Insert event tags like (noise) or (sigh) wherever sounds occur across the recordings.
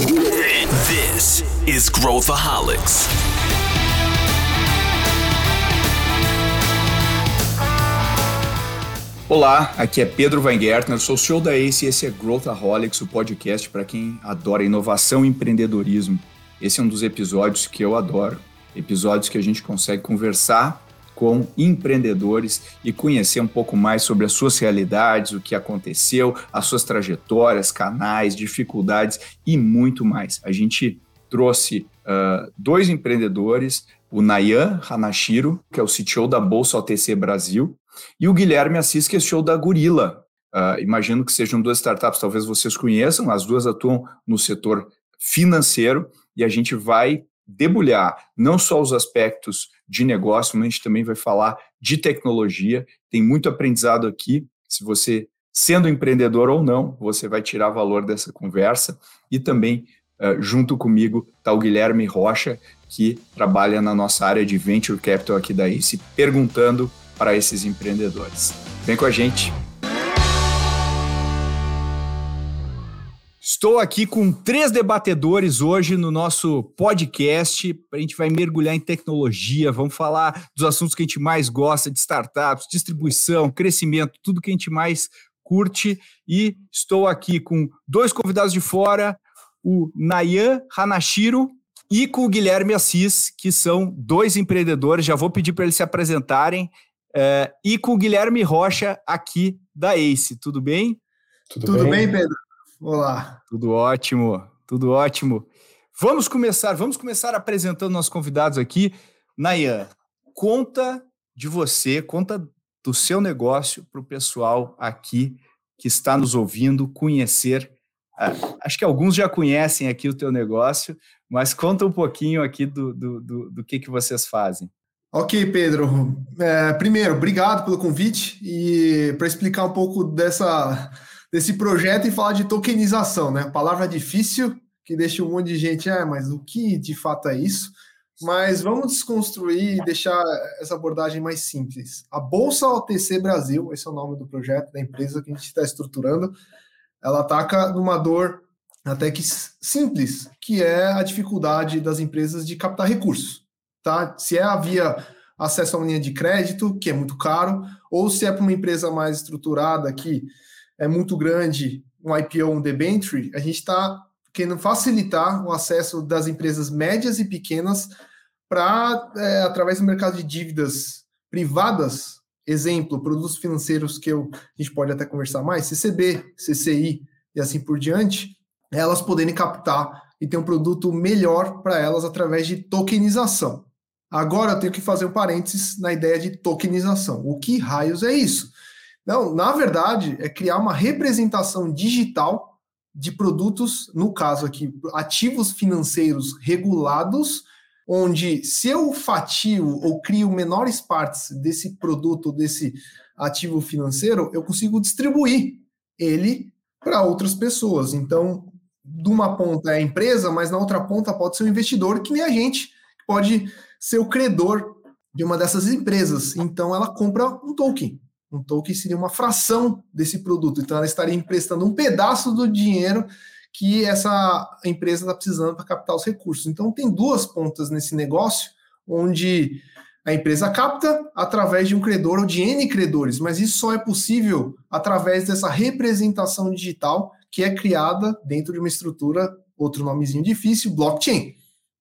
This is Growthaholics. Olá, aqui é Pedro Weingärtner, sou o CEO da ACE e esse é Growthaholics, o podcast para quem adora inovação e empreendedorismo. Esse é um dos episódios que eu adoro, episódios que a gente consegue conversar com empreendedores e conhecer um pouco mais sobre as suas realidades, o que aconteceu, as suas trajetórias, canais, dificuldades e muito mais. A gente trouxe uh, dois empreendedores, o Nayan Hanashiro, que é o CTO da Bolsa OTC Brasil, e o Guilherme Assis, que é o CEO da Gorila. Uh, imagino que sejam duas startups, talvez vocês conheçam, as duas atuam no setor financeiro e a gente vai debulhar não só os aspectos de negócio, mas a gente também vai falar de tecnologia. Tem muito aprendizado aqui. Se você, sendo empreendedor ou não, você vai tirar valor dessa conversa. E também, uh, junto comigo, está o Guilherme Rocha, que trabalha na nossa área de Venture Capital aqui da ICE, perguntando para esses empreendedores. Vem com a gente! Estou aqui com três debatedores hoje no nosso podcast. A gente vai mergulhar em tecnologia, vamos falar dos assuntos que a gente mais gosta, de startups, distribuição, crescimento, tudo que a gente mais curte. E estou aqui com dois convidados de fora, o Nayan Hanashiro e com o Guilherme Assis, que são dois empreendedores. Já vou pedir para eles se apresentarem. É, e com o Guilherme Rocha aqui da ACE. Tudo bem? Tudo, Tudo bem? bem, Pedro? Olá. Tudo ótimo, tudo ótimo. Vamos começar, vamos começar apresentando nossos convidados aqui. Nayan, conta de você, conta do seu negócio para o pessoal aqui que está nos ouvindo conhecer. Uh, acho que alguns já conhecem aqui o teu negócio, mas conta um pouquinho aqui do, do, do, do que, que vocês fazem. Ok, Pedro. É, primeiro, obrigado pelo convite e para explicar um pouco dessa desse projeto e falar de tokenização, né? Palavra difícil que deixa um monte de gente, ah, mas o que de fato é isso? Mas vamos desconstruir e deixar essa abordagem mais simples. A Bolsa OTC Brasil, esse é o nome do projeto, da empresa que a gente está estruturando, ela ataca numa dor até que simples, que é a dificuldade das empresas de captar recursos. Tá? Se é via acesso a uma linha de crédito, que é muito caro, ou se é para uma empresa mais estruturada que é muito grande, um IPO, um debenture, a gente está querendo facilitar o acesso das empresas médias e pequenas para, é, através do mercado de dívidas privadas, exemplo, produtos financeiros que eu, a gente pode até conversar mais, CCB, CCI e assim por diante, elas poderem captar e ter um produto melhor para elas através de tokenização. Agora eu tenho que fazer um parênteses na ideia de tokenização. O que raios é isso? Não, na verdade, é criar uma representação digital de produtos, no caso aqui, ativos financeiros regulados, onde se eu fatio ou crio menores partes desse produto, desse ativo financeiro, eu consigo distribuir ele para outras pessoas. Então, de uma ponta é a empresa, mas na outra ponta pode ser o investidor, que nem a gente, pode ser o credor de uma dessas empresas. Então, ela compra um token. Um token seria uma fração desse produto. Então, ela estaria emprestando um pedaço do dinheiro que essa empresa está precisando para captar os recursos. Então, tem duas pontas nesse negócio, onde a empresa capta através de um credor ou de N credores, mas isso só é possível através dessa representação digital que é criada dentro de uma estrutura, outro nomezinho difícil, blockchain.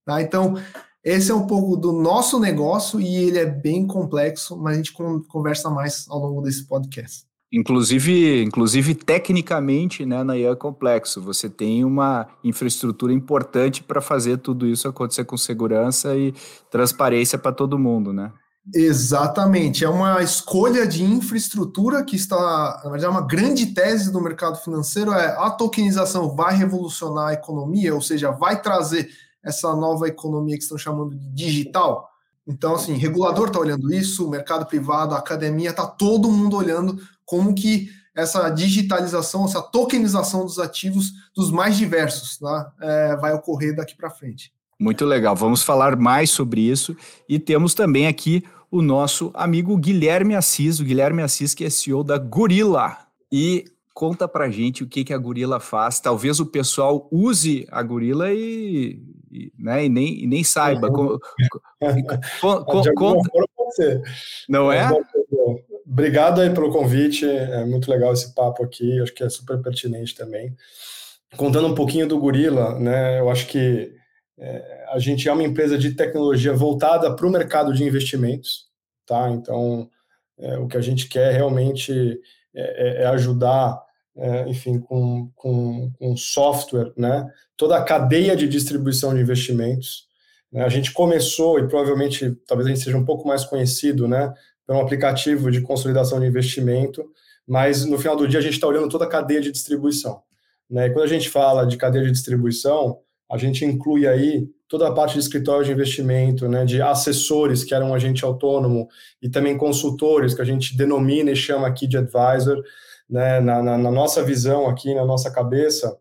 Tá? Então, esse é um pouco do nosso negócio e ele é bem complexo, mas a gente conversa mais ao longo desse podcast. Inclusive, inclusive tecnicamente, né, na IA é complexo. Você tem uma infraestrutura importante para fazer tudo isso acontecer com segurança e transparência para todo mundo, né? Exatamente, é uma escolha de infraestrutura que está, na verdade, é uma grande tese do mercado financeiro é a tokenização vai revolucionar a economia, ou seja, vai trazer essa nova economia que estão chamando de digital. Então, assim, regulador está olhando isso, o mercado privado, a academia, está todo mundo olhando como que essa digitalização, essa tokenização dos ativos dos mais diversos tá? é, vai ocorrer daqui para frente. Muito legal, vamos falar mais sobre isso e temos também aqui o nosso amigo Guilherme Assis, o Guilherme Assis que é CEO da Gorilla. E conta pra gente o que, que a Gorila faz. Talvez o pessoal use a Gorila e, e né, e nem, e nem saiba. Uhum. (laughs) Com, com, conta... Não é? Obrigado aí pelo convite, é muito legal esse papo aqui, acho que é super pertinente também. Contando um pouquinho do Gorila, né, eu acho que é, a gente é uma empresa de tecnologia voltada para o mercado de investimentos, tá? Então, é, o que a gente quer realmente é, é, é ajudar, é, enfim, com, com, com, software, né? Toda a cadeia de distribuição de investimentos. Né? A gente começou, e provavelmente talvez a gente seja um pouco mais conhecido, né? Por um aplicativo de consolidação de investimento, mas no final do dia a gente está olhando toda a cadeia de distribuição. Né? E quando a gente fala de cadeia de distribuição, a gente inclui aí toda a parte de escritório de investimento, né, de assessores, que eram um agente autônomo, e também consultores, que a gente denomina e chama aqui de advisor, né, na, na, na nossa visão aqui, na nossa cabeça,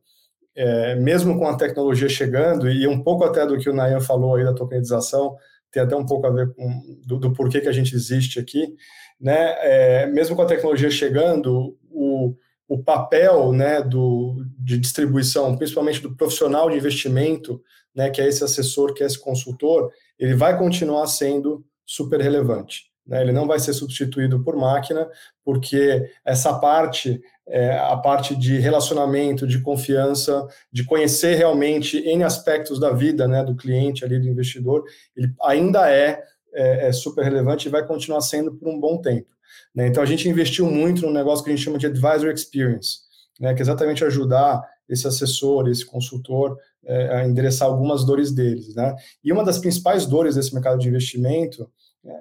é, mesmo com a tecnologia chegando, e um pouco até do que o Nayan falou aí da tokenização, tem até um pouco a ver com do, do porquê que a gente existe aqui, né, é, mesmo com a tecnologia chegando, o, o papel né, do, de distribuição, principalmente do profissional de investimento, né, que é esse assessor, que é esse consultor, ele vai continuar sendo super relevante. Né? Ele não vai ser substituído por máquina, porque essa parte, é, a parte de relacionamento, de confiança, de conhecer realmente em aspectos da vida né, do cliente ali, do investidor, ele ainda é, é, é super relevante e vai continuar sendo por um bom tempo. Né? Então, a gente investiu muito no negócio que a gente chama de Advisor Experience, né? que é exatamente ajudar esse assessor, esse consultor é, a endereçar algumas dores deles. Né? E uma das principais dores desse mercado de investimento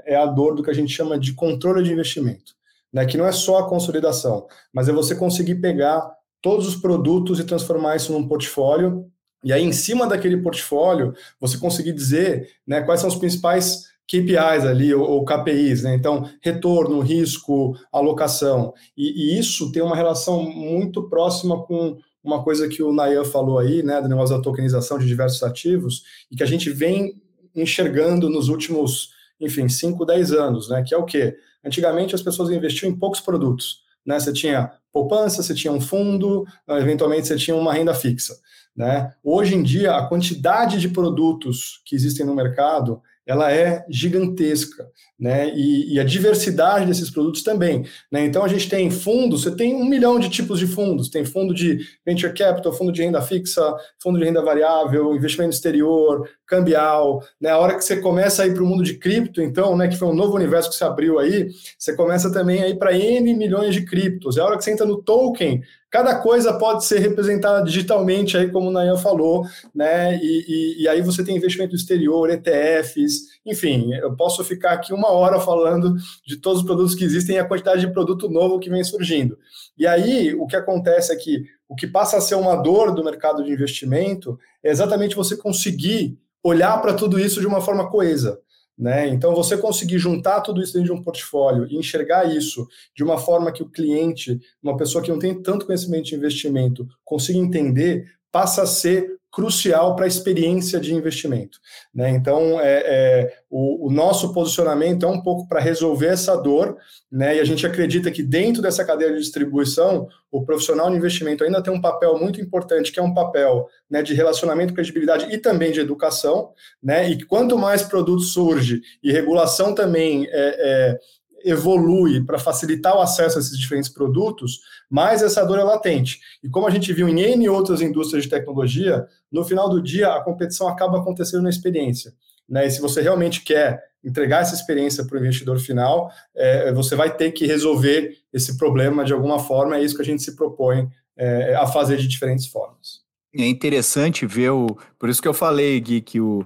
é a dor do que a gente chama de controle de investimento, né? que não é só a consolidação, mas é você conseguir pegar todos os produtos e transformar isso num portfólio e aí, em cima daquele portfólio, você conseguir dizer né, quais são os principais KPIs ali, ou, KPIs, né? Então, retorno, risco, alocação. E, e, isso tem uma relação muito próxima com uma coisa que o Nayan falou aí, né, do negócio da tokenização de diversos ativos, e que a gente vem enxergando nos últimos, enfim, 5, 10 anos, né? Que é o quê? Antigamente as pessoas investiam em poucos produtos. Né? Você tinha poupança, você tinha um fundo, eventualmente você tinha uma renda fixa. Né? Hoje em dia, a quantidade de produtos que existem no mercado ela é gigantesca, né? E, e, a diversidade desses produtos também, né? Então a gente tem fundos, você tem um milhão de tipos de fundos, tem fundo de venture capital, fundo de renda fixa, fundo de renda variável, investimento exterior, cambial, né? A hora que você começa a ir para o mundo de cripto, então, né? Que foi um novo universo que se abriu aí, você começa também a ir para N milhões de criptos. É a hora que você entra no token, Cada coisa pode ser representada digitalmente, aí como o Nayan falou, né? E, e, e, aí você tem investimento exterior, ETFs, enfim, eu posso ficar aqui uma hora falando de todos os produtos que existem e a quantidade de produto novo que vem surgindo. E aí o que acontece é que o que passa a ser uma dor do mercado de investimento é exatamente você conseguir olhar para tudo isso de uma forma coesa. Né? Então, você conseguir juntar tudo isso dentro de um portfólio e enxergar isso de uma forma que o cliente, uma pessoa que não tem tanto conhecimento de investimento, consiga entender, passa a ser crucial para a experiência de investimento. Né? Então, é, é o, o, nosso posicionamento é um pouco para resolver essa dor, né? e a gente acredita que dentro dessa cadeia de distribuição, o profissional de investimento ainda tem um papel muito importante, que é um papel né, de relacionamento, credibilidade e também de educação, né? e quanto mais produto surge e regulação também é, é evolui para facilitar o acesso a esses diferentes produtos, mais essa dor é latente. E como a gente viu em N outras indústrias de tecnologia, no final do dia a competição acaba acontecendo na experiência. Né? E se você realmente quer entregar essa experiência para o investidor final, é, você vai ter que resolver esse problema de alguma forma, é isso que a gente se propõe é, a fazer de diferentes formas. É interessante ver o. Por isso que eu falei, Gui, que o,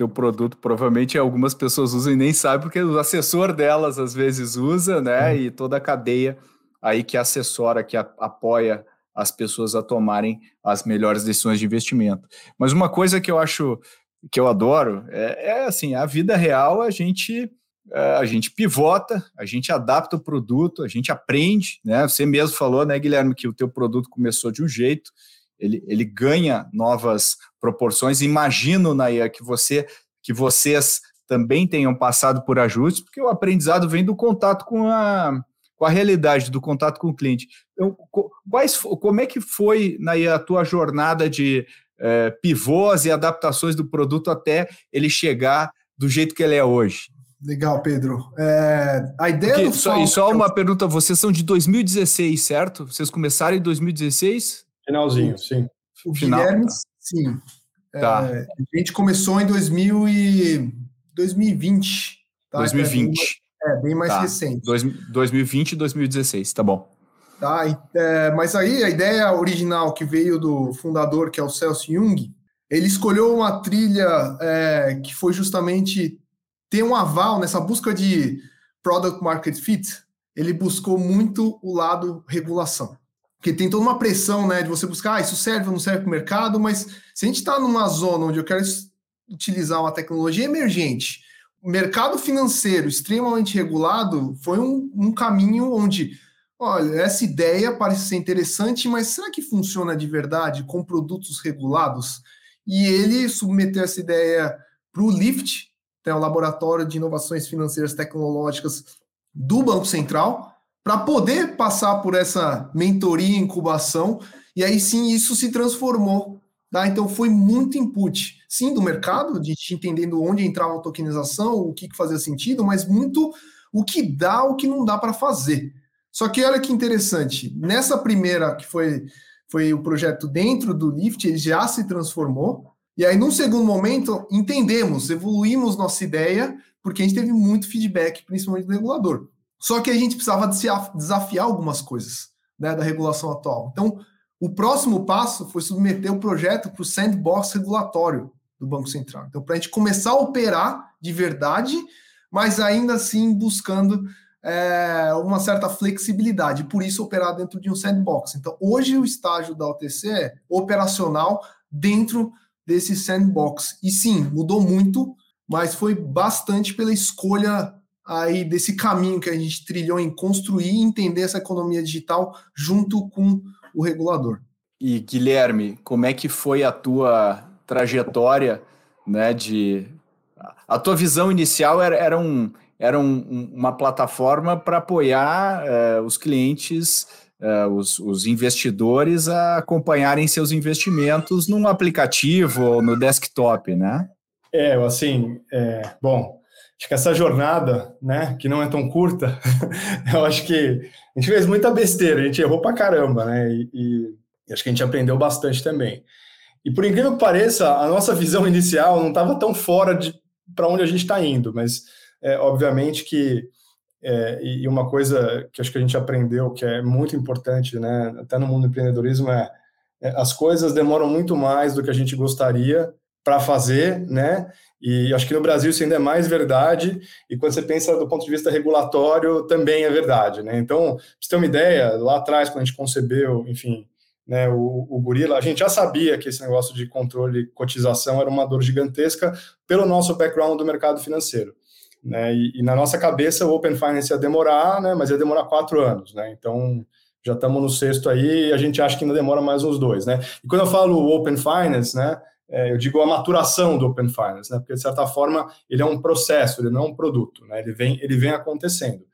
teu produto provavelmente algumas pessoas usam e nem sabem, porque o assessor delas às vezes usa, né? Uhum. E toda a cadeia aí que assessora, que a, apoia as pessoas a tomarem as melhores decisões de investimento. Mas uma coisa que eu acho que eu adoro é, é assim, a vida real a gente é, a gente pivota, a gente adapta o produto, a gente aprende, né? Você mesmo falou, né, Guilherme, que o teu produto começou de um jeito, ele, ele ganha novas proporções. Imagino, Naya, que você que vocês também tenham passado por ajustes, porque o aprendizado vem do contato com a, com a realidade do contato com o cliente. Então, quais, como é que foi na a tua jornada de é, pivôs e adaptações do produto até ele chegar do jeito que ele é hoje? Legal, Pedro. É, a ideia Porque, do só, E só uma pergunta, vocês são de 2016, certo? Vocês começaram em 2016? Finalzinho, sim. O Final, Guilherme, tá. Sim. Tá. É, a gente começou em 2000 e 2020. Tá? 2020. É, bem mais tá. recente. 2020 e 2016, tá bom. Tá, é, mas aí a ideia original que veio do fundador, que é o Celso Jung, ele escolheu uma trilha é, que foi justamente ter um aval nessa busca de product market fit. Ele buscou muito o lado regulação. Porque tem toda uma pressão né, de você buscar, ah, isso serve ou não serve para o mercado, mas se a gente está numa zona onde eu quero utilizar uma tecnologia emergente, o mercado financeiro extremamente regulado foi um, um caminho onde, olha, essa ideia parece ser interessante, mas será que funciona de verdade com produtos regulados? E ele submeteu essa ideia para o LIFT, que é o Laboratório de Inovações Financeiras Tecnológicas do Banco Central, para poder passar por essa mentoria e incubação, e aí sim isso se transformou. Tá? Então foi muito input, sim, do mercado, de entendendo onde entrava a tokenização, o que, que fazia sentido, mas muito o que dá, o que não dá para fazer. Só que olha que interessante, nessa primeira, que foi, foi o projeto dentro do Lift, ele já se transformou, e aí, num segundo momento, entendemos, evoluímos nossa ideia, porque a gente teve muito feedback, principalmente do regulador. Só que a gente precisava desafiar algumas coisas né, da regulação atual. Então, o próximo passo foi submeter o projeto para o sandbox regulatório do Banco Central. Então, para a gente começar a operar de verdade, mas ainda assim buscando é, uma certa flexibilidade, por isso operar dentro de um sandbox. Então, hoje o estágio da OTC é operacional dentro desse sandbox. E sim, mudou muito, mas foi bastante pela escolha aí desse caminho que a gente trilhou em construir e entender essa economia digital junto com o regulador. E Guilherme, como é que foi a tua trajetória, né, de a tua visão inicial era, era, um, era um, uma plataforma para apoiar uh, os clientes, uh, os, os, investidores a acompanharem seus investimentos num aplicativo ou no desktop, né? É, assim, é, bom, acho que essa jornada, né, que não é tão curta, (laughs) eu acho que a gente fez muita besteira, a gente errou pra caramba, né, e, e acho que a gente aprendeu bastante também. E por incrível que pareça, a nossa visão inicial não estava tão fora de para onde a gente está indo, mas é, obviamente que é, e uma coisa que acho que a gente aprendeu que é muito importante, né, até no mundo do empreendedorismo é, é as coisas demoram muito mais do que a gente gostaria para fazer, né? E acho que no Brasil isso ainda é mais verdade, e quando você pensa do ponto de vista regulatório, também é verdade, né? Então, para você ter uma ideia, lá atrás, quando a gente concebeu, enfim, né, o, o Gorila, a gente já sabia que esse negócio de controle e cotização era uma dor gigantesca pelo nosso background do mercado financeiro. Né, e, e na nossa cabeça o Open Finance ia demorar, né, mas ia demorar quatro anos. Né, então, já estamos no sexto aí e a gente acha que ainda demora mais uns dois. Né. E quando eu falo Open Finance, né, eu digo a maturação do Open Finance, né? porque de certa forma ele é um processo, ele não é um produto, né? ele, vem, ele vem acontecendo.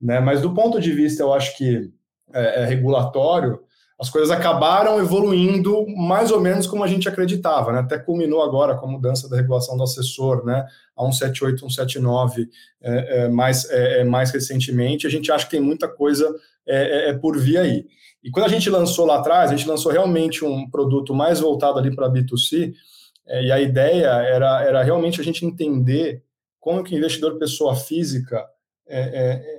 Né? Mas do ponto de vista, eu acho que é, é regulatório, as coisas acabaram evoluindo mais ou menos como a gente acreditava, né? até culminou agora com a mudança da regulação do assessor, né? a 178, 179, é, é, mais, é, é, mais recentemente, a gente acha que tem muita coisa é, é, por vir aí. E quando a gente lançou lá atrás, a gente lançou realmente um produto mais voltado ali para B2C, é, e a ideia era, era realmente a gente entender como que o investidor pessoa física é,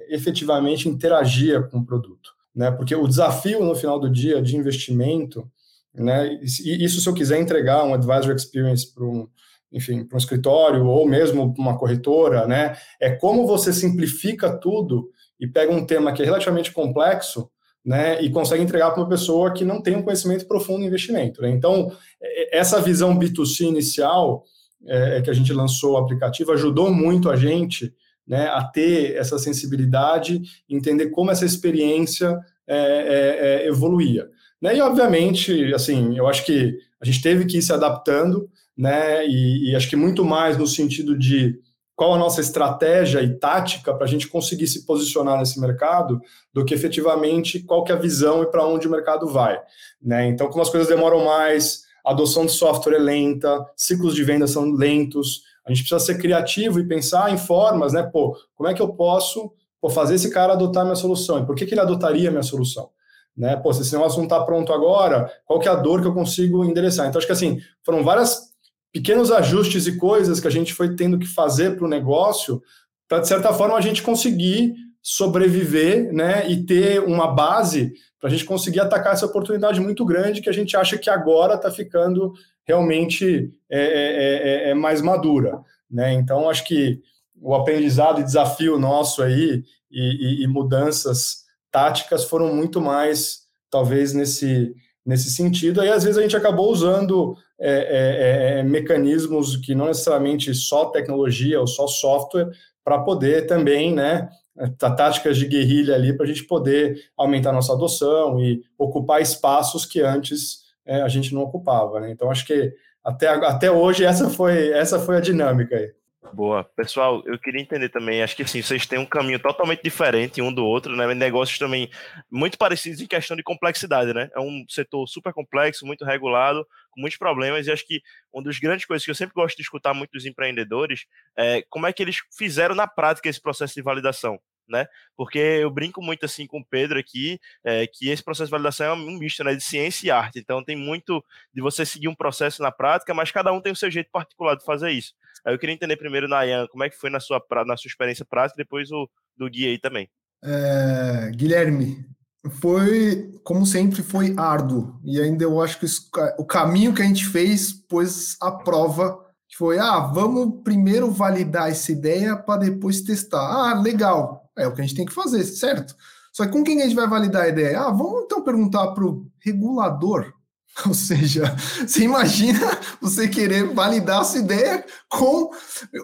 é, efetivamente interagia com o produto. Né? Porque o desafio no final do dia de investimento, né, isso se eu quiser entregar um advisor experience para um, enfim, para um escritório ou mesmo para uma corretora, né, é como você simplifica tudo e pega um tema que é relativamente complexo né, e consegue entregar para uma pessoa que não tem um conhecimento profundo em investimento. Né? Então, é, essa visão B2C inicial é, é, que a gente lançou o aplicativo ajudou muito a gente né, a ter essa sensibilidade, entender como essa experiência é, é, é, evoluía. Né? E, obviamente, assim, eu acho que a gente teve que ir se adaptando, né, e, e acho que muito mais no sentido de qual a nossa estratégia e tática para a gente conseguir se posicionar nesse mercado, do que efetivamente qual que é a visão e para onde o mercado vai. Né? Então, como as coisas demoram mais, a adoção de software é lenta, ciclos de venda são lentos, a gente precisa ser criativo e pensar em formas, né? Pô, como é que eu posso pô, fazer esse cara adotar minha solução? E por que, que ele adotaria minha solução? Né? Pô, se esse negócio não está pronto agora, qual que é a dor que eu consigo endereçar? Então, acho que assim, foram várias pequenos ajustes e coisas que a gente foi tendo que fazer para o negócio para, de certa forma, a gente conseguir sobreviver né, e ter uma base para a gente conseguir atacar essa oportunidade muito grande que a gente acha que agora está ficando realmente é é, é, é, é, mais madura. Né? Então, acho que o aprendizado e desafio nosso aí e, e, e mudanças táticas foram muito mais, talvez, nesse, nesse sentido. Aí, às vezes, a gente acabou usando é, é, é, mecanismos que não necessariamente só tecnologia ou só software para poder também, né, (laughs) táticas de guerrilha ali para a gente poder aumentar nossa adoção e ocupar espaços que antes é, a gente não ocupava. Né? Então, acho que até, até hoje essa foi, essa foi a dinâmica aí. Boa. Pessoal, eu queria entender também, acho que assim, vocês têm um caminho totalmente diferente um do outro, né? Negócios também muito parecidos em questão de complexidade, né? É um setor super complexo, muito regulado, com muitos problemas, e acho que uma das grandes coisas que eu sempre gosto de escutar muito dos empreendedores é como é que eles fizeram na prática esse processo de validação né? Porque eu brinco muito assim com o Pedro aqui, é, que esse processo de validação é um misto né, de ciência e arte. Então tem muito de você seguir um processo na prática, mas cada um tem o seu jeito particular de fazer isso. Eu queria entender primeiro, Nayan, como é que foi na sua, na sua experiência prática, depois o do Gui aí também. É, Guilherme, foi, como sempre, foi árduo. E ainda eu acho que isso, o caminho que a gente fez pôs a prova foi, ah, vamos primeiro validar essa ideia para depois testar. Ah, legal. É o que a gente tem que fazer, certo? Só que com quem a gente vai validar a ideia? Ah, vamos então perguntar para o regulador. (laughs) Ou seja, (laughs) você imagina você querer validar a sua ideia com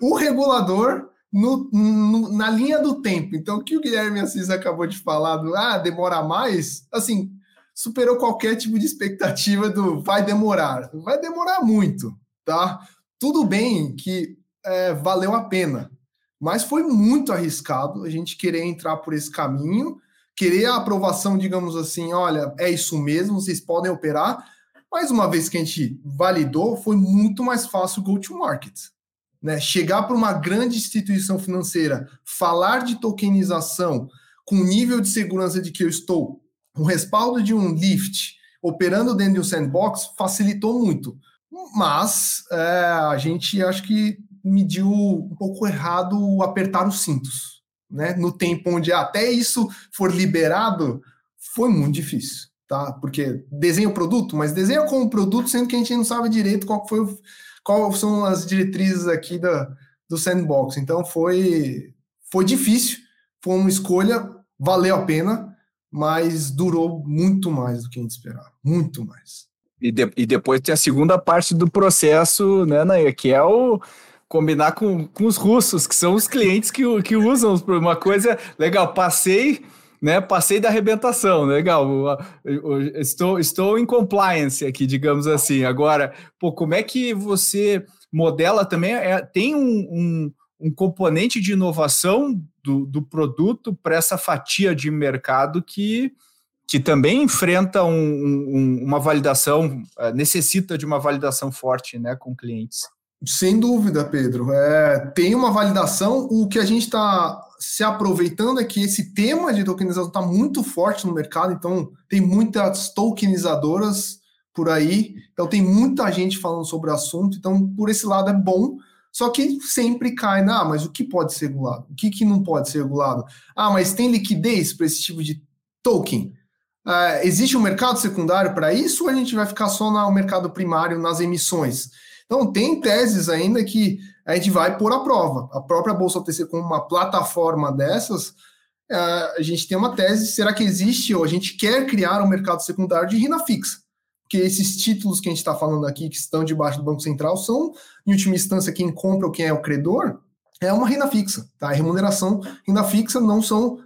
o regulador no, no, na linha do tempo. Então, o que o Guilherme Assis acabou de falar do ah, demora mais, assim, superou qualquer tipo de expectativa do vai demorar. Vai demorar muito, tá? Tudo bem que é, valeu a pena, mas foi muito arriscado a gente querer entrar por esse caminho, querer a aprovação, digamos assim, olha, é isso mesmo, vocês podem operar. Mas uma vez que a gente validou, foi muito mais fácil o go-to-market. Né? Chegar para uma grande instituição financeira, falar de tokenização com nível de segurança de que eu estou, com respaldo de um lift, operando dentro de um sandbox, facilitou muito. Mas é, a gente acho que mediu um pouco errado o apertar os cintos, né? No tempo onde até isso for liberado, foi muito difícil, tá? Porque desenha o produto, mas desenha como produto, sendo que a gente não sabe direito qual foi o, qual são as diretrizes aqui da, do sandbox. Então foi foi difícil, foi uma escolha, valeu a pena, mas durou muito mais do que a gente esperava, muito mais. E, de, e depois tem a segunda parte do processo, né, Nair, que é o combinar com, com os russos, que são os clientes que, que usam uma coisa legal. Passei, né? Passei da arrebentação, legal. estou, estou em compliance aqui, digamos assim. Agora, pô, como é que você modela também? É, tem um, um, um componente de inovação do, do produto para essa fatia de mercado que que também enfrenta um, um, uma validação, eh, necessita de uma validação forte né, com clientes. Sem dúvida, Pedro. É, tem uma validação. O que a gente está se aproveitando é que esse tema de tokenização está muito forte no mercado, então tem muitas tokenizadoras por aí, então tem muita gente falando sobre o assunto, então por esse lado é bom, só que sempre cai na, ah, mas o que pode ser regulado? O que, que não pode ser regulado? Ah, mas tem liquidez para esse tipo de token? Uh, existe um mercado secundário para isso ou a gente vai ficar só no mercado primário, nas emissões? Então, tem teses ainda que a gente vai pôr à prova. A própria Bolsa OTC, como uma plataforma dessas, é, a gente tem uma tese: será que existe ou a gente quer criar um mercado secundário de renda fixa? Porque esses títulos que a gente está falando aqui, que estão debaixo do Banco Central, são, em última instância, quem compra ou quem é o credor, é uma renda fixa. Tá? A remuneração, renda fixa, não são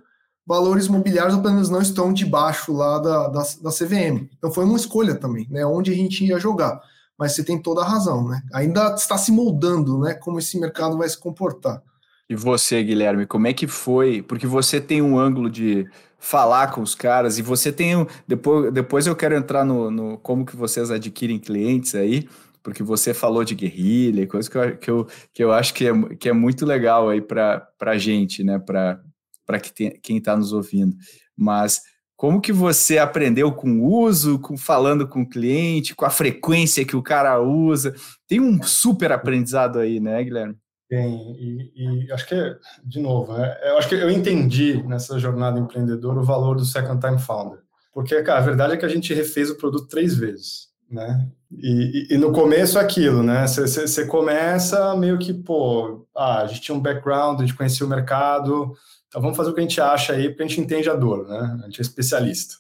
valores imobiliários, ou pelo menos não estão debaixo lá da, da, da CVM. Então foi uma escolha também, né? Onde a gente ia jogar mas você tem toda a razão, né? Ainda está se moldando, né? Como esse mercado vai se comportar. E você, Guilherme, como é que foi? Porque você tem um ângulo de falar com os caras e você tem um, depois, depois eu quero entrar no, no como que vocês adquirem clientes aí, porque você falou de guerrilha, coisa que eu, que eu, que eu acho que é, que é muito legal aí para a gente, né? Para que quem está nos ouvindo. Mas como que você aprendeu com o uso, com falando com o cliente, com a frequência que o cara usa? Tem um super aprendizado aí, né, Guilherme? Tem, e, e, acho que, de novo, né, eu acho que eu entendi nessa jornada empreendedora o valor do Second Time Founder. Porque, cara, a verdade é que a gente refez o produto três vezes, né? E, e, e no começo aquilo, né? Você começa meio que, pô, ah, a gente tinha um background, a gente conhecia o mercado, então vamos fazer o que a gente acha aí, porque a gente entende a dor, né? A gente é especialista.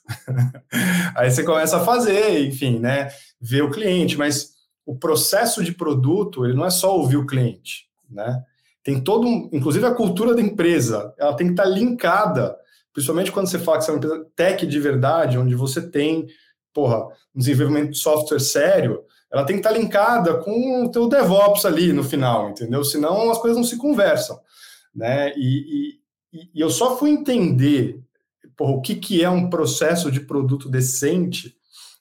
(laughs) aí você começa a fazer, enfim, né? Ver o cliente, mas o processo de produto, ele não é só ouvir o cliente né? Tem todo um, inclusive a cultura da empresa, ela tem que estar linkada, principalmente quando você fala que você é uma empresa tech de verdade, onde você tem, porra, um desenvolvimento de software sério, ela tem que estar linkada com o teu DevOps ali no final, entendeu? Senão as coisas não se conversam, né? E, e, eu só fui entender porra, o que, que é um processo de produto decente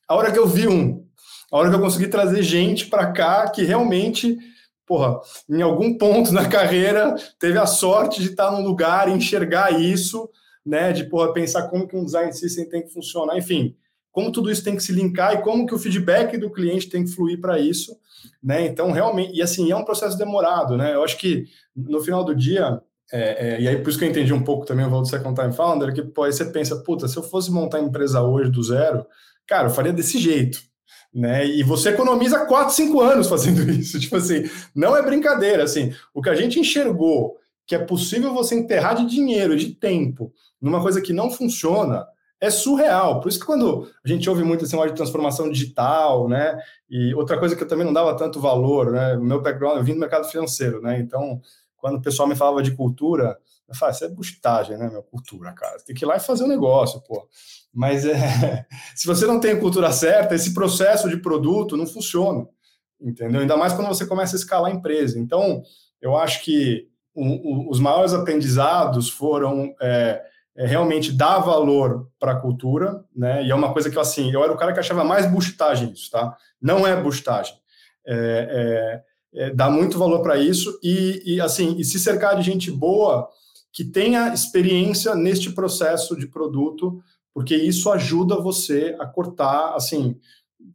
a hora que eu vi um, a hora que eu consegui trazer gente para cá que realmente porra, em algum ponto (laughs) na carreira teve a sorte de estar num lugar enxergar isso, né? De porra, pensar como que um design system tem que funcionar, enfim, como tudo isso tem que se linkar e como que o feedback do cliente tem que fluir para isso, né? Então, realmente, e assim, é um processo demorado, né? Eu acho que no final do dia, é, é, e aí por isso que eu entendi um pouco também o valor do Second Time Founder, que pô, aí você pensa, puta, se eu fosse montar empresa hoje do zero, cara, eu faria desse jeito, né? E você economiza 4, 5 anos fazendo (laughs) isso. Tipo assim, não é brincadeira. Assim, o que a gente enxergou que é possível você enterrar de dinheiro, de tempo, numa coisa que não funciona, é surreal. Por isso que quando a gente ouve muito assim, de transformação digital, né? E outra coisa que eu também não dava tanto valor, né? Meu background, eu vim do mercado financeiro, né? Então, quando o pessoal me falava de cultura, eu falava, isso é bustagem, né, meu? Cultura, cara. Tem que ir lá e fazer o um negócio, pô. Mas é, (laughs) se você não tem a cultura certa, esse processo de produto não funciona, entendeu? Ainda mais quando você começa a escalar a empresa. Então, eu acho que o, o, os maiores aprendizados foram é, é realmente dar valor para a cultura, né? E é uma coisa que assim, eu era o cara que achava mais bustagem isso, tá? Não é bustagem. É, é, é dá muito valor para isso e, e, assim, e se cercar de gente boa que tenha experiência neste processo de produto, porque isso ajuda você a cortar, assim,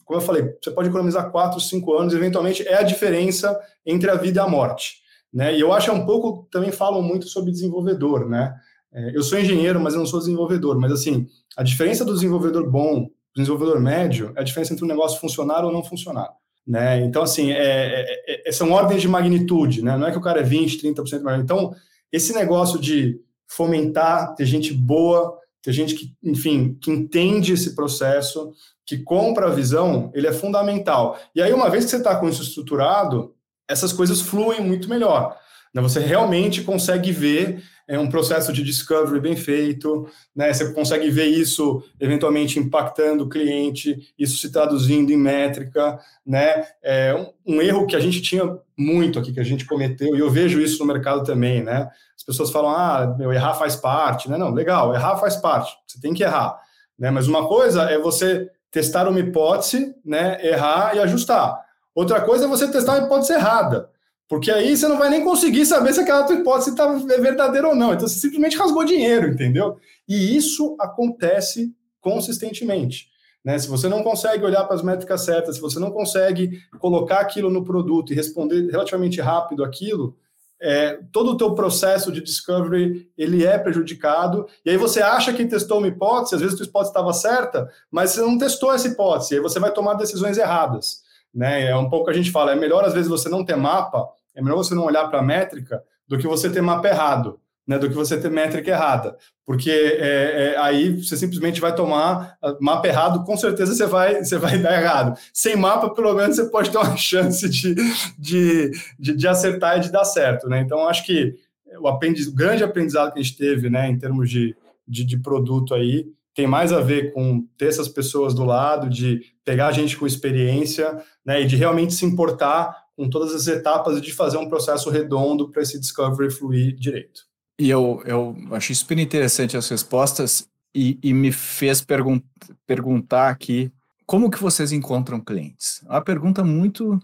como eu falei, você pode economizar 4, 5 anos, eventualmente é a diferença entre a vida e a morte. Né? E eu acho é um pouco, também falam muito sobre desenvolvedor, né? É, eu sou engenheiro, mas eu não sou desenvolvedor, mas assim, a diferença do desenvolvedor bom, do desenvolvedor médio, é a diferença entre um negócio funcionar ou não funcionar. Né? Então, assim, é, é, é são ordens de magnitude, né? Não é que o cara é 20, 30% mais. Então, esse negócio de fomentar, ter gente boa, ter gente que, enfim, que entende esse processo, que compra a visão, ele é fundamental. E aí, uma vez que você está com isso estruturado, essas coisas fluem muito melhor. Né? Você realmente consegue ver é um processo de discovery bem feito, né? Você consegue ver isso eventualmente impactando o cliente, isso se traduzindo em métrica, né? É um, um, erro que a gente tinha muito aqui, que a gente cometeu, e eu vejo isso no mercado também, né? As pessoas falam, ah, meu, errar faz parte, né? Não, legal, errar faz parte, você tem que errar, né? Mas uma coisa é você testar uma hipótese, né? Errar e ajustar. Outra coisa é você testar uma hipótese errada. Porque aí você não vai nem conseguir saber se aquela tua hipótese está verdadeira ou não. Então você simplesmente rasgou dinheiro, entendeu? E isso acontece consistentemente. Né? Se você não consegue olhar para as métricas certas, se você não consegue colocar aquilo no produto e responder relativamente rápido aquilo, é, todo o teu processo de discovery ele é prejudicado. E aí você acha que testou uma hipótese, às vezes a tua hipótese estava certa, mas você não testou essa hipótese. Aí você vai tomar decisões erradas. Né? É um pouco que a gente fala, é melhor às vezes você não ter mapa é melhor você não olhar para a métrica do que você ter mapa errado, né, do que você ter métrica errada, porque é, é, aí você simplesmente vai tomar mapa errado, com certeza você vai, você vai dar errado. Sem mapa, pelo menos você pode (laughs) ter uma chance de, de, de, de acertar e de dar certo. Né? Então, acho que o, aprendiz, o grande aprendizado que a gente teve né, em termos de, de, de produto aí tem mais a ver com ter essas pessoas do lado, de pegar a gente com experiência né, e de realmente se importar com todas as etapas de fazer um processo redondo para esse discovery fluir direito. E eu, eu achei super interessante as respostas e, e me fez pergun perguntar aqui como que vocês encontram clientes? Uma pergunta muito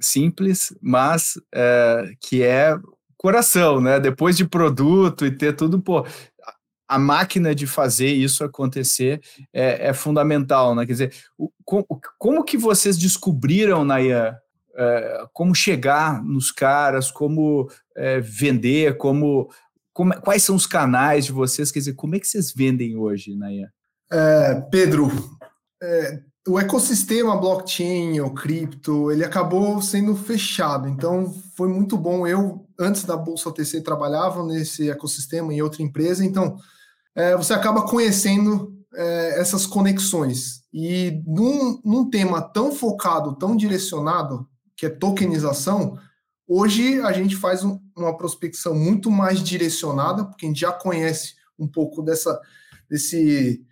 simples, mas é, que é coração, né? Depois de produto e ter tudo, pô, a máquina de fazer isso acontecer é, é fundamental, né? Quer dizer, o, como, como, que vocês descobriram, Nayan, é, como chegar nos caras, como é, vender, como, como, quais são os canais de vocês? Quer dizer, como é que vocês vendem hoje, Nayan? É, Pedro, é, o ecossistema blockchain ou cripto, ele acabou sendo fechado. Então, foi muito bom. Eu, antes da Bolsa OTC, trabalhava nesse ecossistema em outra empresa. Então, é, você acaba conhecendo é, essas conexões. E num, num tema tão focado, tão direcionado, que é tokenização, hoje a gente faz um, uma prospecção muito mais direcionada, porque a gente já conhece um pouco dessa, desse,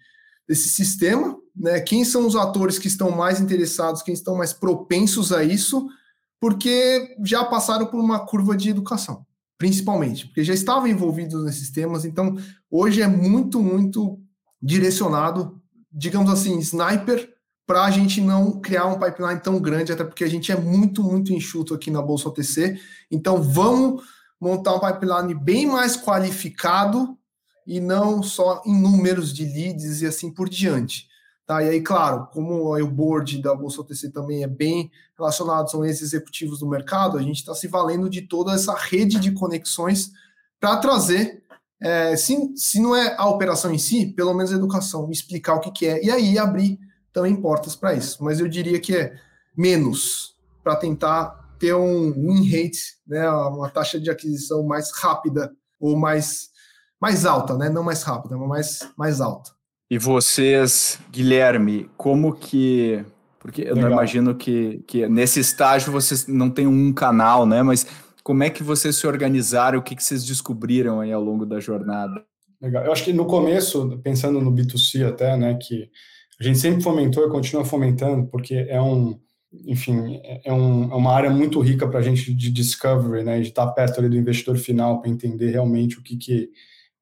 desse sistema, né? Quem são os atores que estão mais interessados, quem estão mais propensos a isso, porque já passaram por uma curva de educação, principalmente, porque já estavam envolvidos nesses temas, então hoje é muito, muito direcionado, digamos assim, sniper, para a gente não criar um pipeline tão grande, até porque a gente é muito, muito enxuto aqui na Bolsa OTC. Então vamos montar um pipeline bem mais qualificado e não só em números de leads e assim por diante. Tá? E aí, claro, como o board da Bolsa OTC também é bem relacionado, são esses executivos do mercado, a gente está se valendo de toda essa rede de conexões para trazer, é, se, se não é a operação em si, pelo menos a educação, explicar o que, que é, e aí abrir também portas para isso. Mas eu diria que é menos para tentar ter um win rate, né, uma taxa de aquisição mais rápida ou mais mais alta, né? Não mais rápida, mas mais, mais alta. E vocês, Guilherme, como que. Porque eu não imagino que, que nesse estágio vocês não têm um canal, né? Mas como é que vocês se organizaram? O que, que vocês descobriram aí ao longo da jornada? Legal. Eu acho que no começo, pensando no B2C até, né, que a gente sempre fomentou e continua fomentando, porque é um, enfim, é, um, é uma área muito rica para a gente de discovery, né, de estar perto ali do investidor final para entender realmente o que, que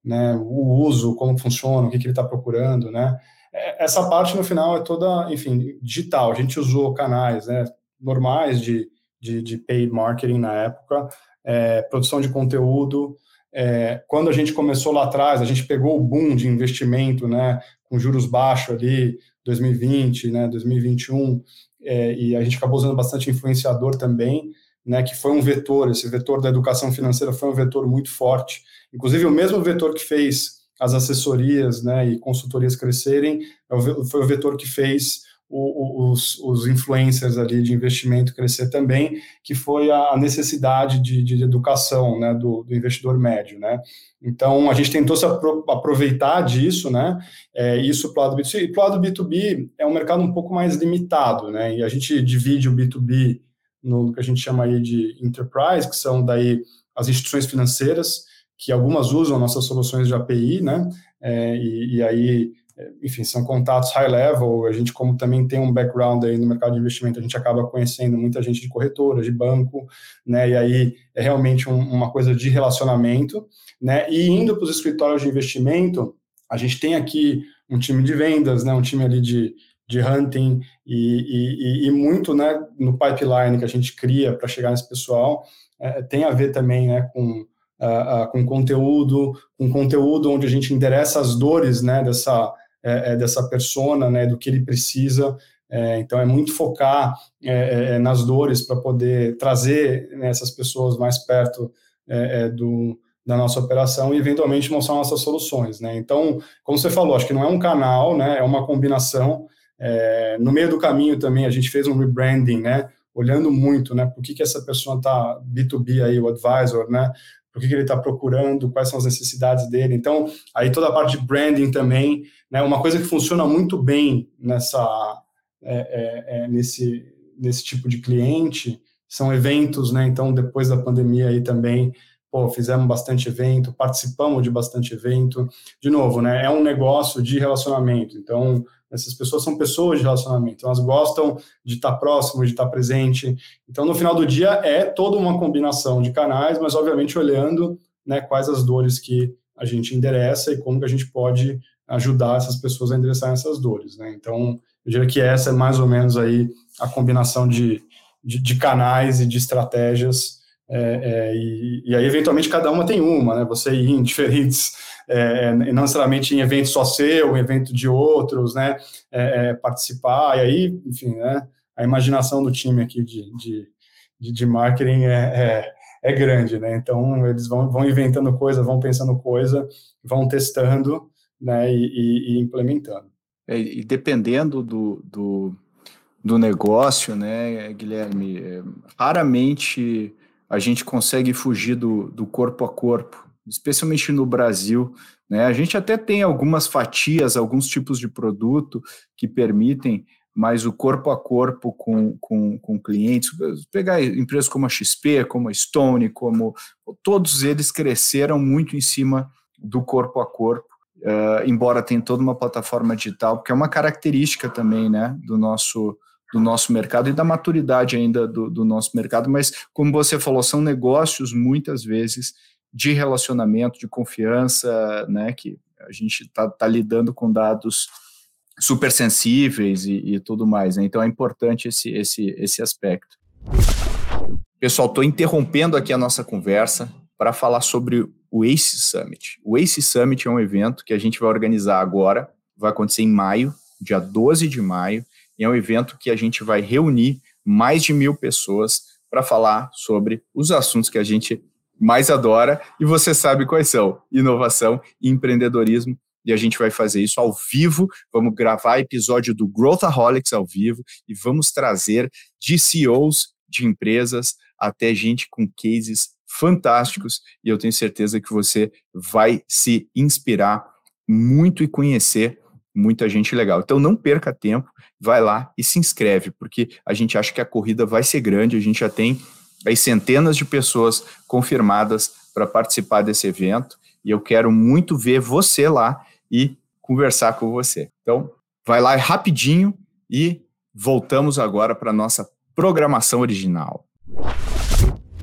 né, o uso, como funciona, o que, que ele está procurando, né? É, essa parte no final é toda, enfim, digital. A gente usou canais, né, normais de, de, de paid marketing na época, é, produção de conteúdo. É, quando a gente começou lá atrás, a gente pegou o boom de investimento, né, com juros baixos ali, 2020, né, 2021, é, e a gente acabou usando bastante influenciador também, né, que foi um vetor, esse vetor da educação financeira foi um vetor muito forte. Inclusive, o mesmo vetor que fez as assessorias né, e consultorias crescerem é foi o vetor que fez os, os, influencers ali de investimento crescer também, que foi a necessidade de, de educação né, do, do, investidor médio. Né? Então, a gente tentou se aproveitar disso, né? É, isso para o lado B2C. E para o lado B2B é um mercado um pouco mais limitado, né? E a gente divide o B2B no que a gente chama aí de enterprise, que são daí as instituições financeiras, que algumas usam nossas soluções de API, né? É, e, e, aí, enfim, são contatos high level. A gente, como também tem um background aí no mercado de investimento, a gente acaba conhecendo muita gente de corretora, de banco, né? E aí é realmente um, uma coisa de relacionamento, né? E indo para os escritórios de investimento, a gente tem aqui um time de vendas, né? Um time ali de de hunting e, e, e, muito né, no pipeline que a gente cria para chegar nesse pessoal é, tem a ver também né, com, uh, uh, com conteúdo, com conteúdo onde a gente endereça as dores né, dessa, é, é dessa persona, né, do que ele precisa. É, então, é muito focar é, é, nas dores para poder trazer né, essas pessoas mais perto do, da nossa operação e eventualmente mostrar nossas soluções, né? Então, como você falou, acho que não é um canal, né? É uma combinação é, no meio do caminho também a gente fez um rebranding, né? Olhando muito, né? Por que, que essa pessoa está B2B aí, o advisor, né? Que, que ele está procurando, quais são as necessidades dele. Então, aí toda a parte de branding também, né? Uma coisa que funciona muito bem nessa, é, é, é, nesse, nesse tipo de cliente são eventos, né? Então, depois da pandemia aí também, pô, fizemos bastante evento, participamos de bastante evento. De novo, né? É um negócio de relacionamento. Então, Essas pessoas são pessoas de relacionamento, elas gostam de estar próximo, de estar presente. Então, no final do dia, é toda uma combinação de canais, mas obviamente olhando né, quais as dores que a gente endereça e como que a gente pode ajudar essas pessoas a endereçar essas dores. Né? Então, eu diria que essa é mais ou menos aí a combinação de, de, de canais e de estratégias é, é, e, e, aí, eventualmente, cada uma tem uma, né? Você ir em diferentes, é, não necessariamente em evento só seu, em evento de outros, né? É, é, participar, e aí, enfim, né? A imaginação do time aqui de, de, de, de marketing é, é, grande, né? Então, eles vão, vão inventando coisa, vão pensando coisa, vão testando, né? E, e, e implementando. e dependendo do, do, do negócio, né, Guilherme, raramente a gente consegue fugir do, do corpo a corpo, especialmente no Brasil. Né? A gente até tem algumas fatias, alguns tipos de produto que permitem, mas o corpo a corpo com, com, com clientes, pegar empresas como a XP, como a Stone, como todos eles cresceram muito em cima do corpo a corpo. Uh, embora tenha toda uma plataforma digital, porque é uma característica também né, do nosso do nosso mercado e da maturidade ainda do, do nosso mercado, mas como você falou, são negócios muitas vezes de relacionamento, de confiança, né, que a gente está tá lidando com dados super sensíveis e, e tudo mais, né? então é importante esse, esse, esse aspecto. Pessoal, estou interrompendo aqui a nossa conversa para falar sobre o ACE Summit. O ACE Summit é um evento que a gente vai organizar agora, vai acontecer em maio, dia 12 de maio, e é um evento que a gente vai reunir mais de mil pessoas para falar sobre os assuntos que a gente mais adora e você sabe quais são: inovação e empreendedorismo. E a gente vai fazer isso ao vivo. Vamos gravar episódio do Growthaholics ao vivo e vamos trazer de CEOs de empresas até gente com cases fantásticos. E eu tenho certeza que você vai se inspirar muito e conhecer muita gente legal. Então não perca tempo, vai lá e se inscreve, porque a gente acha que a corrida vai ser grande, a gente já tem aí centenas de pessoas confirmadas para participar desse evento, e eu quero muito ver você lá e conversar com você. Então, vai lá rapidinho e voltamos agora para nossa programação original.